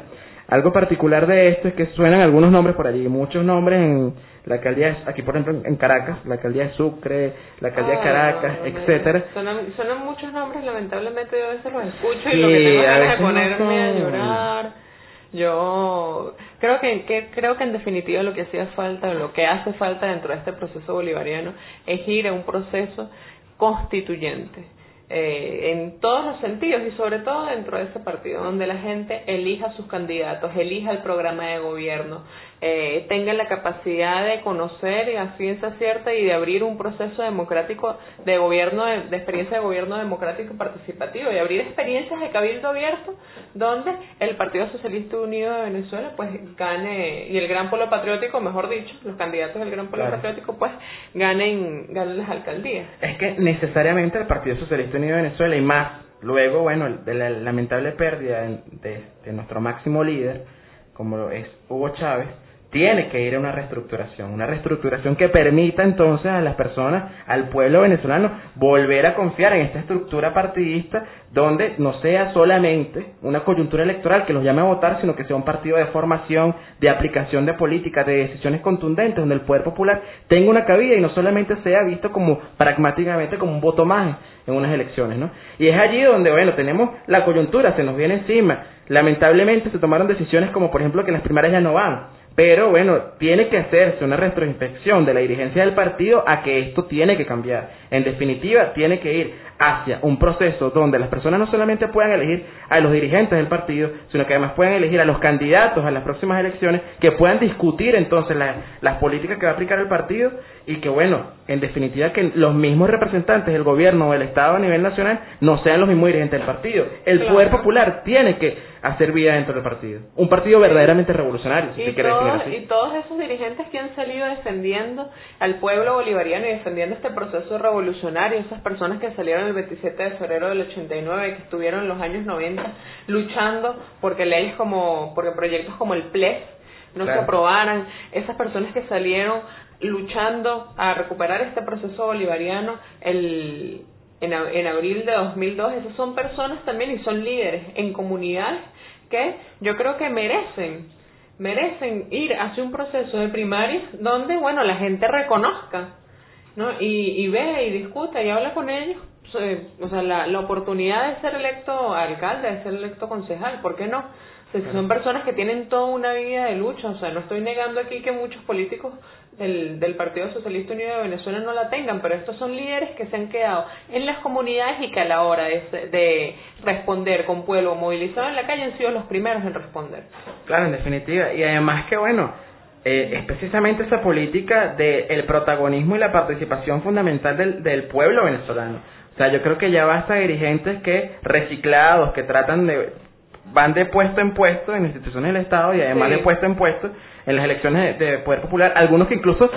Algo particular de esto es que suenan algunos nombres por allí, muchos nombres en la alcaldía, de- aquí por ejemplo en Caracas, la alcaldía de Sucre, la alcaldía de Ah, Caracas, no, no, etcétera. Suenan, suenan muchos nombres, lamentablemente yo a veces los escucho y lo que tengo ganas de no ponerme a llorar. Yo creo que, que creo que en definitiva lo que hacía falta, lo que hace falta dentro de este proceso bolivariano es ir a un proceso constituyente. Eh, en todos los sentidos y sobre todo dentro de ese partido, donde la gente elija sus candidatos, elija el programa de gobierno, eh, tenga la capacidad de conocer a ciencia cierta y de abrir un proceso democrático de gobierno, de, de experiencia de gobierno democrático participativo y abrir experiencias de cabildo abierto donde el Partido Socialista Unido de Venezuela pues gane y el Gran Polo Patriótico, mejor dicho, los candidatos del Gran Polo Claro. Patriótico pues ganen, ganen las alcaldías. Es que necesariamente el Partido Socialista Unido de Venezuela y más luego, bueno, de la lamentable pérdida de, de- de nuestro máximo líder, como es Hugo Chávez, tiene que ir a una reestructuración, una reestructuración que permita entonces a las personas, al pueblo venezolano, volver a confiar en esta estructura partidista donde no sea solamente una coyuntura electoral que los llame a votar, sino que sea un partido de formación, de aplicación de políticas, de decisiones contundentes, donde el poder popular tenga una cabida y no solamente sea visto como pragmáticamente como un voto más en unas elecciones, ¿no? Y es allí donde, bueno, tenemos la coyuntura, se nos viene encima. Lamentablemente se tomaron decisiones como, por ejemplo, que las primarias ya no van. Pero bueno, tiene que hacerse una retroinspección de la dirigencia del partido a que esto tiene que cambiar. En definitiva, tiene que ir hacia un proceso donde las personas no solamente puedan elegir a los dirigentes del partido, sino que además puedan elegir a los candidatos a las próximas elecciones, que puedan discutir entonces la- las políticas que va a aplicar el partido y que bueno, en definitiva que los mismos representantes del gobierno o del Estado a nivel nacional no sean los mismos dirigentes del partido. El poder popular tiene que hacer vida dentro del partido. Un partido verdaderamente revolucionario, si y todos, así. y todos esos dirigentes que han salido defendiendo al pueblo bolivariano y defendiendo este proceso revolucionario, esas personas que salieron el 27 de febrero del 89, que estuvieron en los años 90 luchando porque leyes como, porque proyectos como el PLES no Claro. se aprobaran, esas personas que salieron luchando a recuperar este proceso bolivariano el, en abril de 2002, esas son personas también y son líderes en comunidades que yo creo que merecen merecen ir hacia un proceso de primarias donde, bueno, la gente reconozca, ¿no? Y, y ve y discuta y habla con ellos, o sea, la, la oportunidad de ser electo alcalde, de ser electo concejal, ¿por qué no? Son personas que tienen toda una vida de lucha, o sea, no estoy negando aquí que muchos políticos del, del Partido Socialista Unido de Venezuela no la tengan, pero estos son líderes que se han quedado en las comunidades y que a la hora de, de responder con pueblo movilizado en la calle han sido los primeros en responder. Claro, en definitiva, y además que bueno, eh, es precisamente esa política del el protagonismo y la participación fundamental del, del pueblo venezolano. O sea, yo creo que ya basta dirigentes que reciclados, que tratan de van de puesto en puesto en instituciones del Estado y además de puesto en puesto en las elecciones de, poder popular, algunos que incluso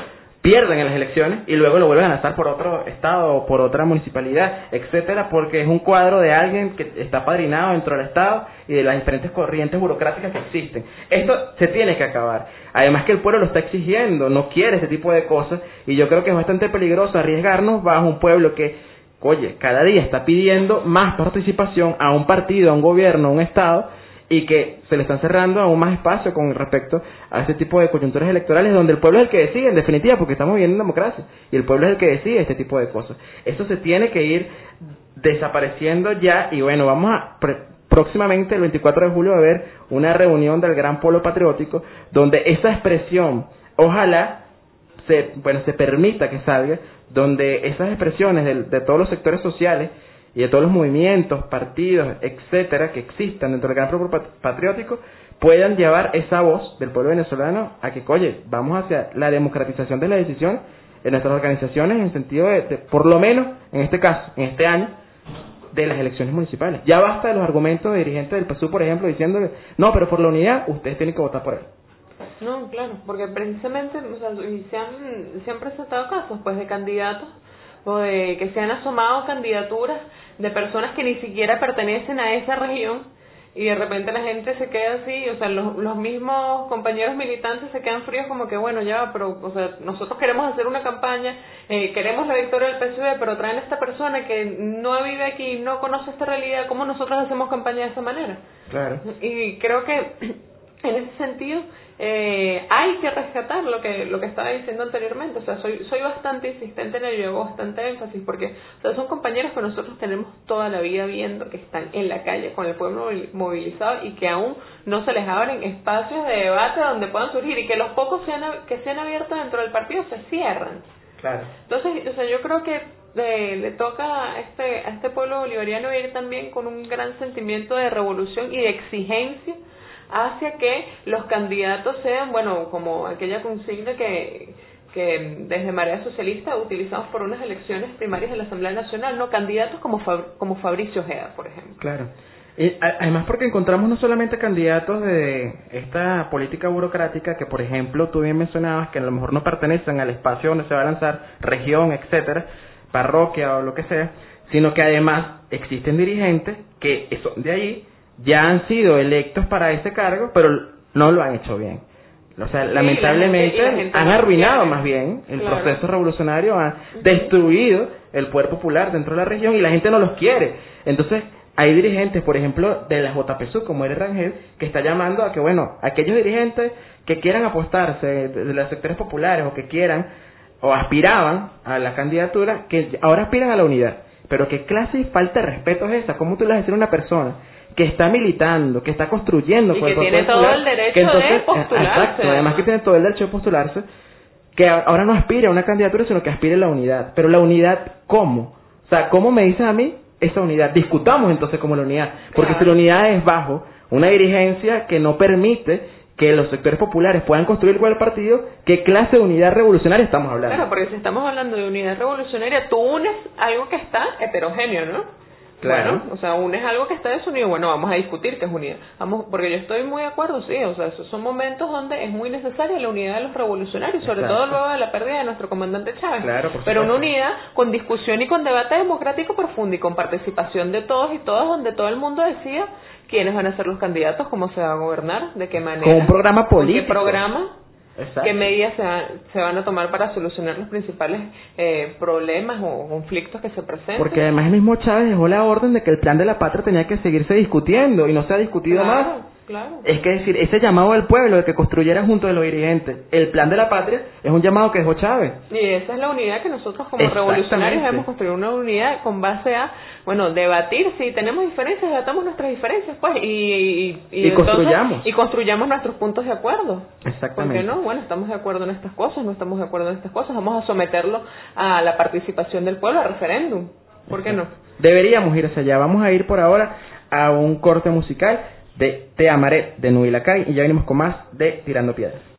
pierden en las elecciones y luego lo vuelven a lanzar por otro estado o por otra municipalidad, etcétera, porque es un cuadro de alguien que está padrinado dentro del estado y de las diferentes corrientes burocráticas que existen. Esto se tiene que acabar. Además que el pueblo lo está exigiendo, no quiere ese tipo de cosas y yo creo que es bastante peligroso arriesgarnos bajo un pueblo que oye, cada día está pidiendo más participación a un partido, a un gobierno, a un Estado, y que se le están cerrando aún más espacio con respecto a ese tipo de coyunturas electorales donde el pueblo es el que decide, en definitiva, porque estamos viviendo en democracia, y el pueblo es el que decide este tipo de cosas. Eso se tiene que ir desapareciendo ya, y bueno, vamos a... próximamente, el 24 de julio, va a haber una reunión del Gran Polo Patriótico, donde esa expresión, ojalá, se, bueno, se permita que salga, donde esas expresiones de, de, todos los sectores sociales y de todos los movimientos, partidos, etcétera, que existan dentro del gran patriótico, puedan llevar esa voz del pueblo venezolano a que, oye, vamos hacia la democratización de la decisión en nuestras organizaciones en sentido de, por lo menos, en este caso, en este año, de las elecciones municipales. Ya basta de los argumentos de dirigentes del PSU, por ejemplo, diciendo no, pero por la unidad ustedes tienen que votar por él. No, claro, porque precisamente o sea, se, han, se han presentado casos pues de candidatos o de que se han asomado candidaturas de personas que ni siquiera pertenecen a esa región y de repente la gente se queda así, o sea, los, los mismos compañeros militantes se quedan fríos como que bueno, ya, pero, o sea, nosotros queremos hacer una campaña, eh, queremos la victoria del PSV, pero traen a esta persona que no vive aquí, no conoce esta realidad, ¿cómo nosotros hacemos campaña de esa manera? Claro. Y creo que en ese sentido eh, hay que rescatar lo que lo que estaba diciendo anteriormente. O sea soy soy bastante insistente en ello hago bastante énfasis porque o sea son compañeros que nosotros tenemos toda la vida viendo que están en la calle con el pueblo movilizado y que aún no se les abren espacios de debate donde puedan surgir y que los pocos sean, que se han abierto dentro del partido se cierran. Claro. Entonces o sea yo creo que le, le toca a este a este pueblo bolivariano ir también con un gran sentimiento de revolución y de exigencia hacia que los candidatos sean, bueno, como aquella consigna que, que desde Marea Socialista utilizamos por unas elecciones primarias de la Asamblea Nacional, no candidatos como, como Fabricio Ojeda, por ejemplo. Claro. Y además porque encontramos no solamente candidatos de esta política burocrática que, por ejemplo, tú bien mencionabas que a lo mejor no pertenecen al espacio donde se va a lanzar región, etcétera, parroquia o lo que sea, sino que además existen dirigentes que son de ahí ya han sido electos para ese cargo, pero no lo han hecho bien. O sea, lamentablemente han arruinado más bien el proceso revolucionario, han destruido el poder popular dentro de la región y la gente no los quiere. Entonces, hay dirigentes, por ejemplo, de la JPSU, como el Rangel, que está llamando a que, bueno, aquellos dirigentes que quieran apostarse de los sectores populares o que quieran o aspiraban a la candidatura, que ahora aspiran a la unidad. Pero qué clase y falta de respeto es esa? ¿Cómo tú le vas a decir a una persona que está militando, que está construyendo y que tiene todo el derecho de postularse. Exacto, además que tiene todo el derecho de postularse, que ahora no aspire a una candidatura, sino que aspire a la unidad. Pero la unidad, ¿cómo? O sea, ¿cómo me dices a mí esa unidad? Discutamos entonces como la unidad, porque si la unidad es bajo una dirigencia que no permite que los sectores populares puedan construir igual partido, ¿qué clase de unidad revolucionaria estamos hablando? Claro, porque si estamos hablando de unidad revolucionaria, tú unes algo que está heterogéneo, ¿no? Claro. o sea, uno es algo que está desunido. Bueno, vamos a discutir que es. Vamos, porque yo estoy muy de acuerdo, sí. O sea, esos son momentos donde es muy necesaria la unidad de los revolucionarios, sobre todo luego de la pérdida de nuestro comandante Chávez. Claro, Pero una unidad con discusión y con debate democrático profundo y con participación de todos y todas, donde todo el mundo decía quiénes van a ser los candidatos, cómo se va a gobernar, de qué manera. Con un programa político. ¿Qué programa? Qué medidas se, van a tomar para solucionar los principales eh, problemas o conflictos que se presenten. Porque además el mismo Chávez dejó la orden de que el plan de la patria tenía que seguirse discutiendo y no se ha discutido más. Claro. Es que decir, ese llamado del pueblo, el que construyera junto de los dirigentes, el plan de la patria, es un llamado que dejó Chávez. Y esa es la unidad que nosotros como revolucionarios debemos construir, una unidad con base a, bueno, debatir si tenemos diferencias, debatamos nuestras diferencias, pues, y, y, construyamos. y construyamos nuestros puntos de acuerdo. Exactamente. Porque no, bueno, estamos de acuerdo en estas cosas, no estamos de acuerdo en estas cosas, vamos a someterlo a la participación del pueblo, al referéndum. ¿Por qué no? Deberíamos ir hacia allá. Vamos a ir por ahora a un corte musical de Te Amaré de Nubilacay y ya venimos con más de Tirando Piedras.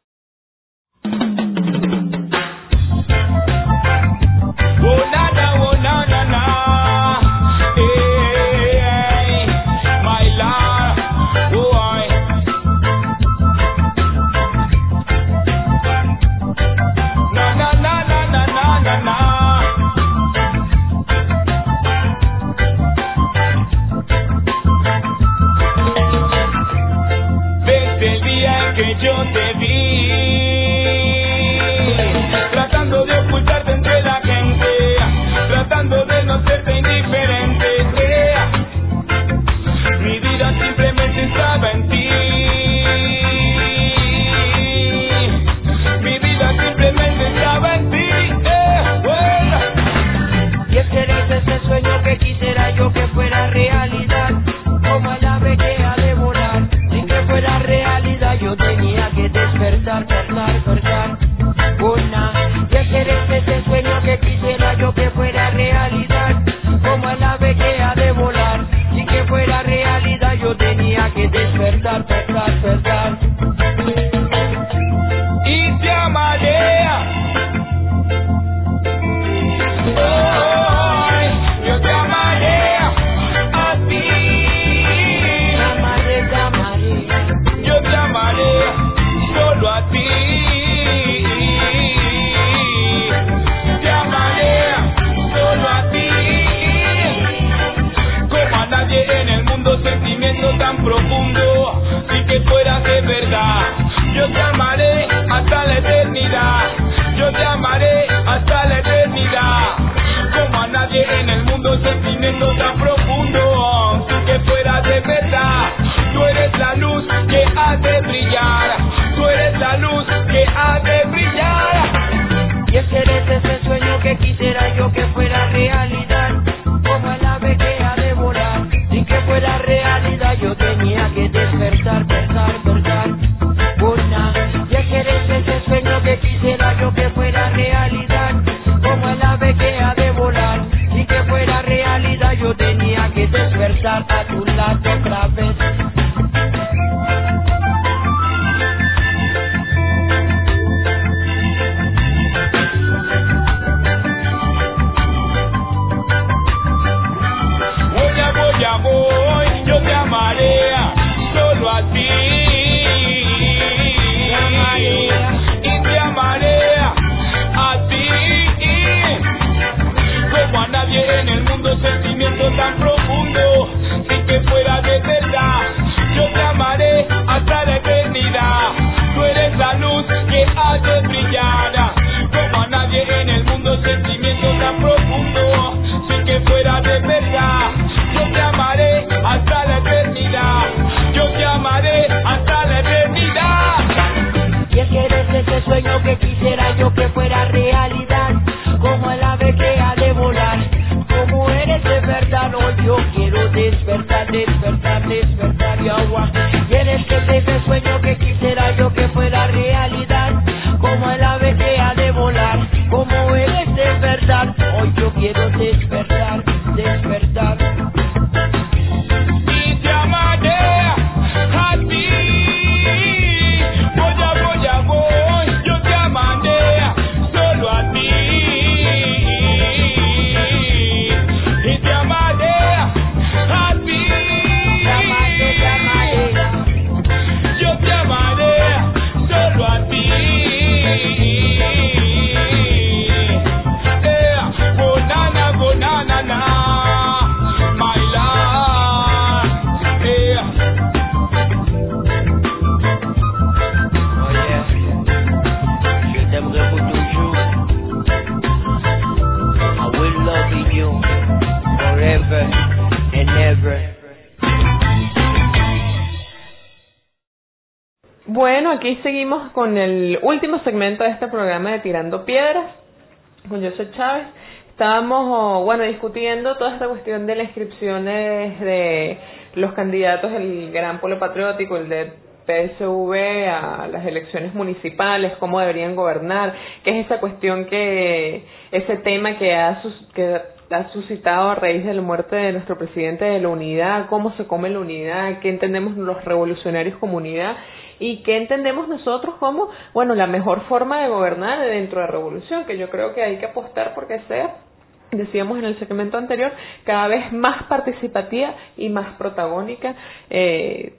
I'm sorry. Seguimos con el último segmento de este programa de Tirando Piedras, con José Chávez. Estábamos, oh, bueno, discutiendo toda esta cuestión de las inscripciones de los candidatos del Gran Polo Patriótico, el de PSV a las elecciones municipales, cómo deberían gobernar, que es esa cuestión que, ese tema que ha, que ha suscitado a raíz de la muerte de nuestro presidente de la unidad, cómo se come la unidad, qué entendemos los revolucionarios como unidad y qué entendemos nosotros como, bueno, la mejor forma de gobernar dentro de la revolución, que yo creo que hay que apostar porque sea decíamos en el segmento anterior, cada vez más participativa y más protagónica, eh,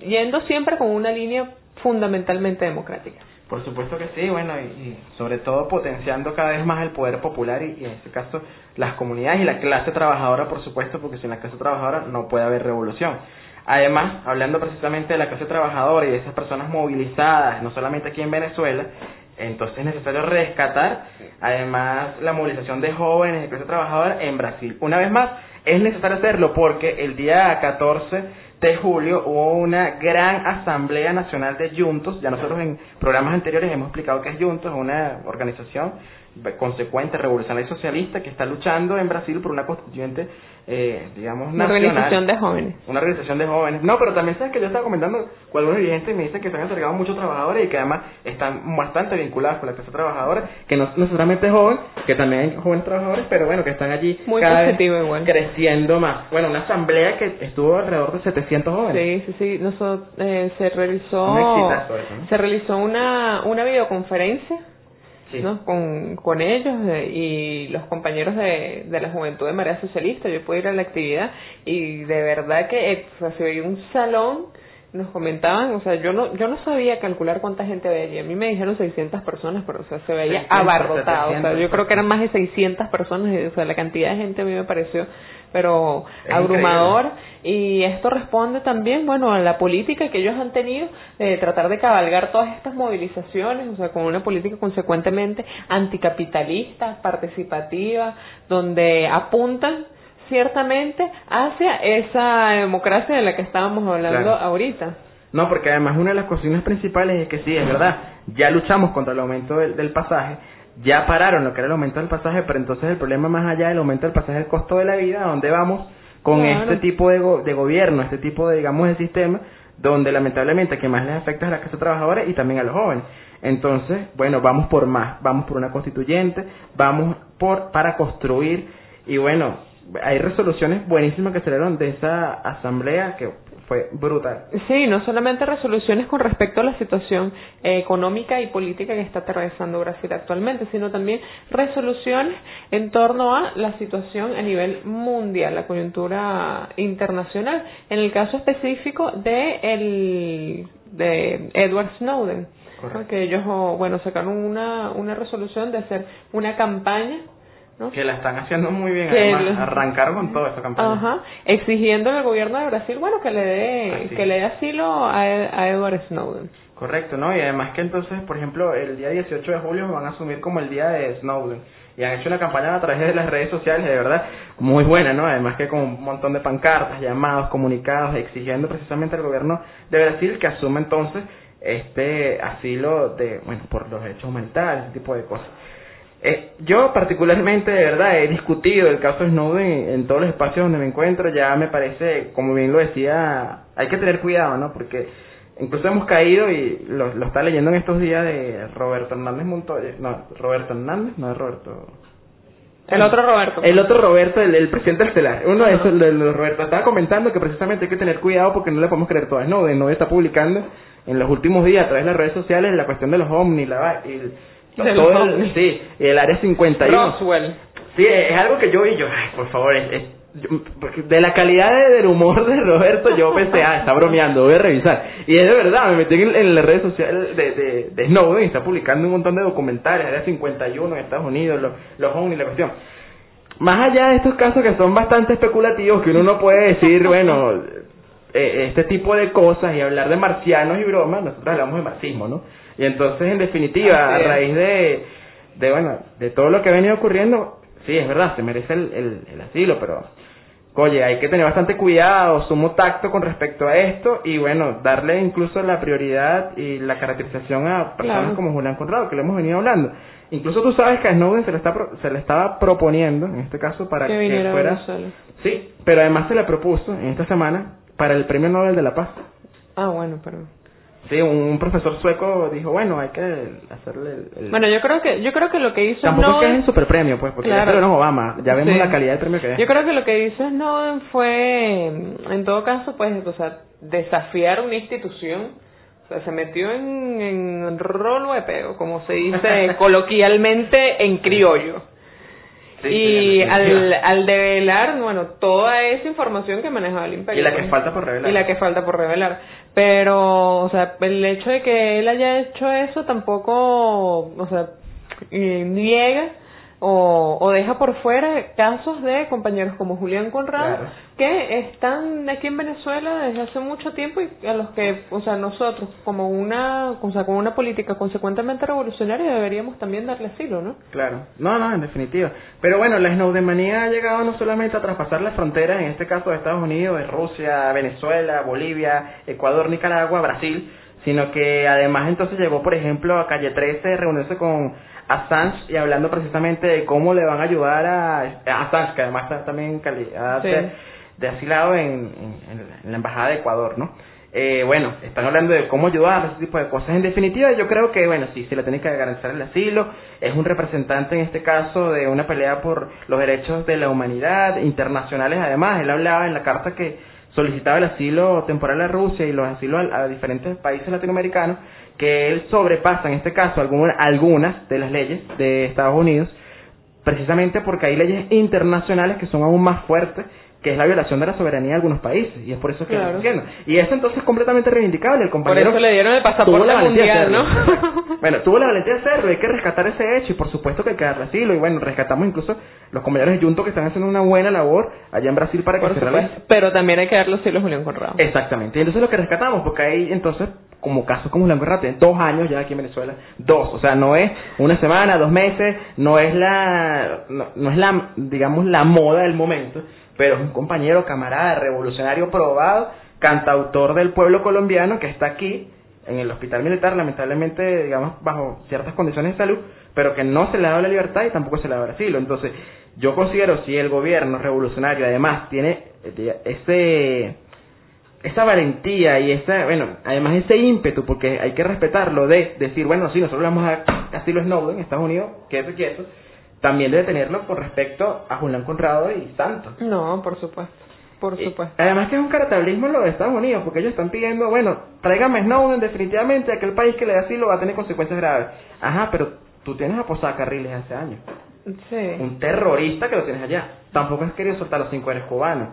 yendo siempre con una línea fundamentalmente democrática. Por supuesto que sí, bueno, y, sobre todo potenciando cada vez más el poder popular y, y en este caso las comunidades y la clase trabajadora, por supuesto, porque sin la clase trabajadora no puede haber revolución. Además, hablando precisamente de la clase trabajadora y de esas personas movilizadas, no solamente aquí en Venezuela, entonces es necesario rescatar además la movilización de jóvenes de clase trabajadora en Brasil. Una vez más, es necesario hacerlo porque el día 14 de julio hubo una gran asamblea nacional de Juntos. Ya nosotros en programas anteriores hemos explicado que es Juntos, una organización consecuente, revolucionaria y socialista que está luchando en Brasil por una constituyente, eh, digamos, Una nacional. organización de jóvenes. Una organización de jóvenes. No, pero también sabes que yo estaba comentando con algunos dirigentes y me dicen que se han acercado muchos trabajadores y que además están bastante vinculados con la clase trabajadora, que no necesariamente joven, que también hay jóvenes trabajadores, pero bueno, que están allí Muy cada vez positivo igual. creciendo más. Bueno, una asamblea que estuvo alrededor de 700 jóvenes. Sí, sí, sí. Nosotros, eh, se realizó, eso, ¿no? se realizó una, una videoconferencia Sí. ¿no? con, con ellos eh, y los compañeros de, de la Juventud de Marea Socialista. Yo pude ir a la actividad y de verdad que eh, o sea, se veía un salón, nos comentaban, o sea, yo no yo no sabía calcular cuánta gente había allí. A mí me dijeron 600 personas, pero o sea, se veía 600, abarrotado. O sea, 700. yo creo que eran más de 600 personas, o sea, la cantidad de gente a mí me pareció pero abrumador y esto responde también bueno a la política que ellos han tenido de tratar de cabalgar todas estas movilizaciones o sea con una política consecuentemente anticapitalista participativa donde apuntan ciertamente hacia esa democracia de la que estábamos hablando Claro. ahorita No, porque además una de las cuestiones principales es que sí, es verdad, ya luchamos contra el aumento del, del pasaje, ya pararon lo que era el aumento del pasaje, pero entonces el problema más allá del aumento del pasaje es el costo de la vida, ¿a dónde vamos con Claro. este tipo de, go- de gobierno, este tipo de, digamos, de sistema, donde lamentablemente que más les afecta es a la clase trabajadora y también a los jóvenes. Entonces, bueno, vamos por más, vamos por una constituyente, vamos por para construir y bueno, hay resoluciones buenísimas que salieron de esa asamblea que fue brutal. Sí, no solamente resoluciones con respecto a la situación eh, económica y política que está atravesando Brasil actualmente, sino también resoluciones en torno a la situación a nivel mundial, la coyuntura internacional. En el caso específico de el de Edward Snowden, Correcto. ¿no? que ellos oh, bueno sacaron una una resolución de hacer una campaña ¿no? Que la están haciendo muy bien, Que además, arrancaron con toda esa campaña. Ajá, exigiendo al gobierno de Brasil, bueno, que le dé Asilo. que le dé asilo a, a Edward Snowden. Correcto, ¿no? Y además que entonces, por ejemplo, el día 18 de julio van a asumir como el día de Snowden. Y han hecho una campaña a través de las redes sociales, de verdad, muy buena, ¿no? Además que con un montón de pancartas, llamados, comunicados, exigiendo precisamente al gobierno de Brasil que asuma entonces este asilo de, bueno, por los derechos humanitarios, ese tipo de cosas. Eh, yo particularmente, de verdad, he discutido el caso de Snowden en, todos los espacios donde me encuentro. Ya me parece, como bien lo decía, hay que tener cuidado, ¿no? Porque incluso hemos caído y lo, lo está leyendo en estos días de Roberto Hernández Montoya. No, Roberto Hernández, no es Roberto. El otro Roberto. El otro Roberto, el, el presidente del Estelar. Uno de esos, de los Roberto, estaba comentando que precisamente hay que tener cuidado porque no le podemos creer todo a Snowden. Snowden está publicando en los últimos días a través de las redes sociales la cuestión de los ovnis, la, De todo el- sí, y el área 51. Roswell. Sí, es algo que yo vi, yo, ay, por favor, es, es- de la calidad de- del humor de Roberto, yo pensé, ah, está bromeando, voy a revisar. Y es de verdad, me metí en, en las redes sociales de, de, de Snowden y está publicando un montón de documentales, Área 51 en Estados Unidos, los, los ovnis, la cuestión. Más allá de estos casos que son bastante especulativos, que uno no puede decir, bueno, eh, este tipo de cosas y hablar de marcianos y bromas, nosotros hablamos de marxismo, ¿no? Y entonces, en definitiva, a raíz de, de, bueno, de todo lo que ha venido ocurriendo, sí, es verdad, se merece el, el, el asilo, pero oye, hay que tener bastante cuidado, sumo tacto con respecto a esto y bueno, darle incluso la prioridad y la caracterización a personas Claro. como Julián Conrado, que lo hemos venido hablando. Incluso tú sabes que a Snowden se le, está se le estaba proponiendo, en este caso, para Que que, fuera... Sí, pero además se le propuso en esta semana para el Premio Nobel de la Paz. Ah, bueno, pero... Sí, un profesor sueco dijo, bueno, hay que hacerle el... el- Bueno, yo creo que yo creo que lo que hizo Tampoco es que es Snowden... el superpremio, pues, porque Claro. ya a Obama. Ya vemos Sí. la calidad del premio que es. Yo creo que lo que hizo Snowden fue, en todo caso, pues, o sea, desafiar una institución. O sea, se metió en, en rolo de peo, como se dice *laughs* coloquialmente en criollo. Sí, y sí, al, al develar, bueno, toda esa información que manejaba el imperio. Y la que pues. falta por revelar. Y la que falta por revelar. Pero, o sea, el hecho de que él haya hecho eso tampoco, o sea, eh, niega o, o deja por fuera casos de compañeros como Julián Conrado Claro. que están aquí en Venezuela desde hace mucho tiempo y a los que, o sea, nosotros como una, o sea, como una política consecuentemente revolucionaria deberíamos también darle asilo, ¿no? Claro, no, no, en definitiva. Pero bueno, la Snowdenmanía ha llegado no solamente a traspasar las fronteras, en este caso de Estados Unidos, de Rusia, Venezuela, Bolivia, Ecuador, Nicaragua, Brasil, sino que además entonces llegó, por ejemplo, a Calle 13, reunirse con Assange y hablando precisamente de cómo le van a ayudar a, a Assange, que además está también en calidad Sí. de, de asilado en, en- en la Embajada de Ecuador, ¿no? Eh, bueno, están hablando de cómo ayudar, ese tipo de cosas. En definitiva, yo creo que, bueno, sí, se le tiene que garantizar el asilo. Es un representante, en este caso, de una pelea por los derechos de la humanidad, internacionales además. Él hablaba en la carta que solicitaba el asilo temporal a Rusia y los asilos a, a diferentes países latinoamericanos, que él sobrepasa, en este caso, alguna- algunas de las leyes de Estados Unidos, precisamente porque hay leyes internacionales que son aún más fuertes que es la violación de la soberanía de algunos países y es por eso que Claro. lo diciendo y eso entonces es completamente reivindicable el Por compañero eso le dieron el tuvo pasaporte la valentía de mundial, hacerlo. ¿no? *laughs* bueno tuvo la valentía de hacerlo hay que rescatar ese hecho y por supuesto que hay que darle asilo y bueno rescatamos incluso los compañeros de Junto que están haciendo una buena labor allá en Brasil para que Por se realice Pero también hay que darle asilo a Julián Conrado. Exactamente. Y entonces lo que rescatamos, porque hay entonces, como casos como Blanco Rate, dos años ya aquí en Venezuela, dos, o sea, no es una semana, dos meses, no es la, no, no es la, digamos, la moda del momento, pero es un compañero, camarada, revolucionario probado, cantautor del pueblo colombiano que está aquí en el hospital militar, lamentablemente, digamos, bajo ciertas condiciones de salud, pero que no se le ha dado la libertad y tampoco se le ha dado el asilo. Entonces, yo considero si el gobierno revolucionario además tiene eh, ese esa valentía y esa, bueno, además ese ímpetu, porque hay que respetarlo de decir, bueno, sí, nosotros le vamos a asilo a Snowden en Estados Unidos, quieto, quieto, también debe tenerlo con respecto a Julián Conrado y Santos. No, por supuesto. Por Y supuesto. Además que es un caratablismo lo de Estados Unidos, porque ellos están pidiendo, bueno, tráigame Snowden definitivamente, aquel país que le da asilo va a tener consecuencias graves. Ajá, pero tú tienes a Posada Carriles hace años, Sí. un terrorista que lo tienes allá. Tampoco has querido soltar los cinco eres cubanos.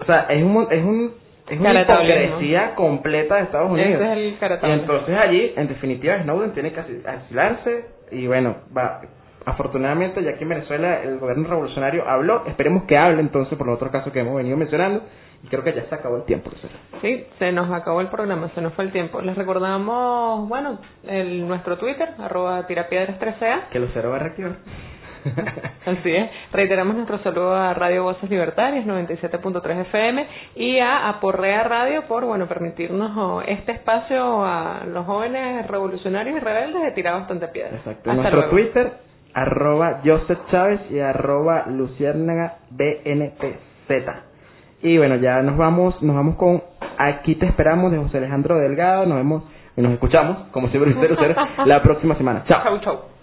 O sea, es un, es un, es una hipocresía completa de Estados Unidos. Ese es el Y entonces allí, en definitiva, Snowden tiene que asi- asilarse y bueno, va. Afortunadamente, ya aquí en Venezuela el gobierno revolucionario habló, esperemos que hable entonces por los otros casos que hemos venido mencionando y creo que ya se acabó el tiempo. Lucero. Sí, se nos acabó el programa, se nos fue el tiempo. Les recordamos, bueno, el, nuestro Twitter, arroba tirapiedras13a. Que Lucero va a reactivar. *laughs* Así es. Reiteramos nuestro saludo a Radio Voces Libertarias 97.3 FM y a Aporrea Radio por, bueno, permitirnos oh, este espacio a los jóvenes revolucionarios y rebeldes de tirar bastante piedra. Exacto. Hasta Nuestro luego. Twitter, arroba Joseph Chávez y arroba Luciérnaga BNTZ. Y bueno, ya nos vamos, nos vamos con Aquí te esperamos de José Alejandro Delgado. Nos vemos y nos escuchamos, como siempre, *laughs* Lucero, la próxima semana. Chao. Chau, chau.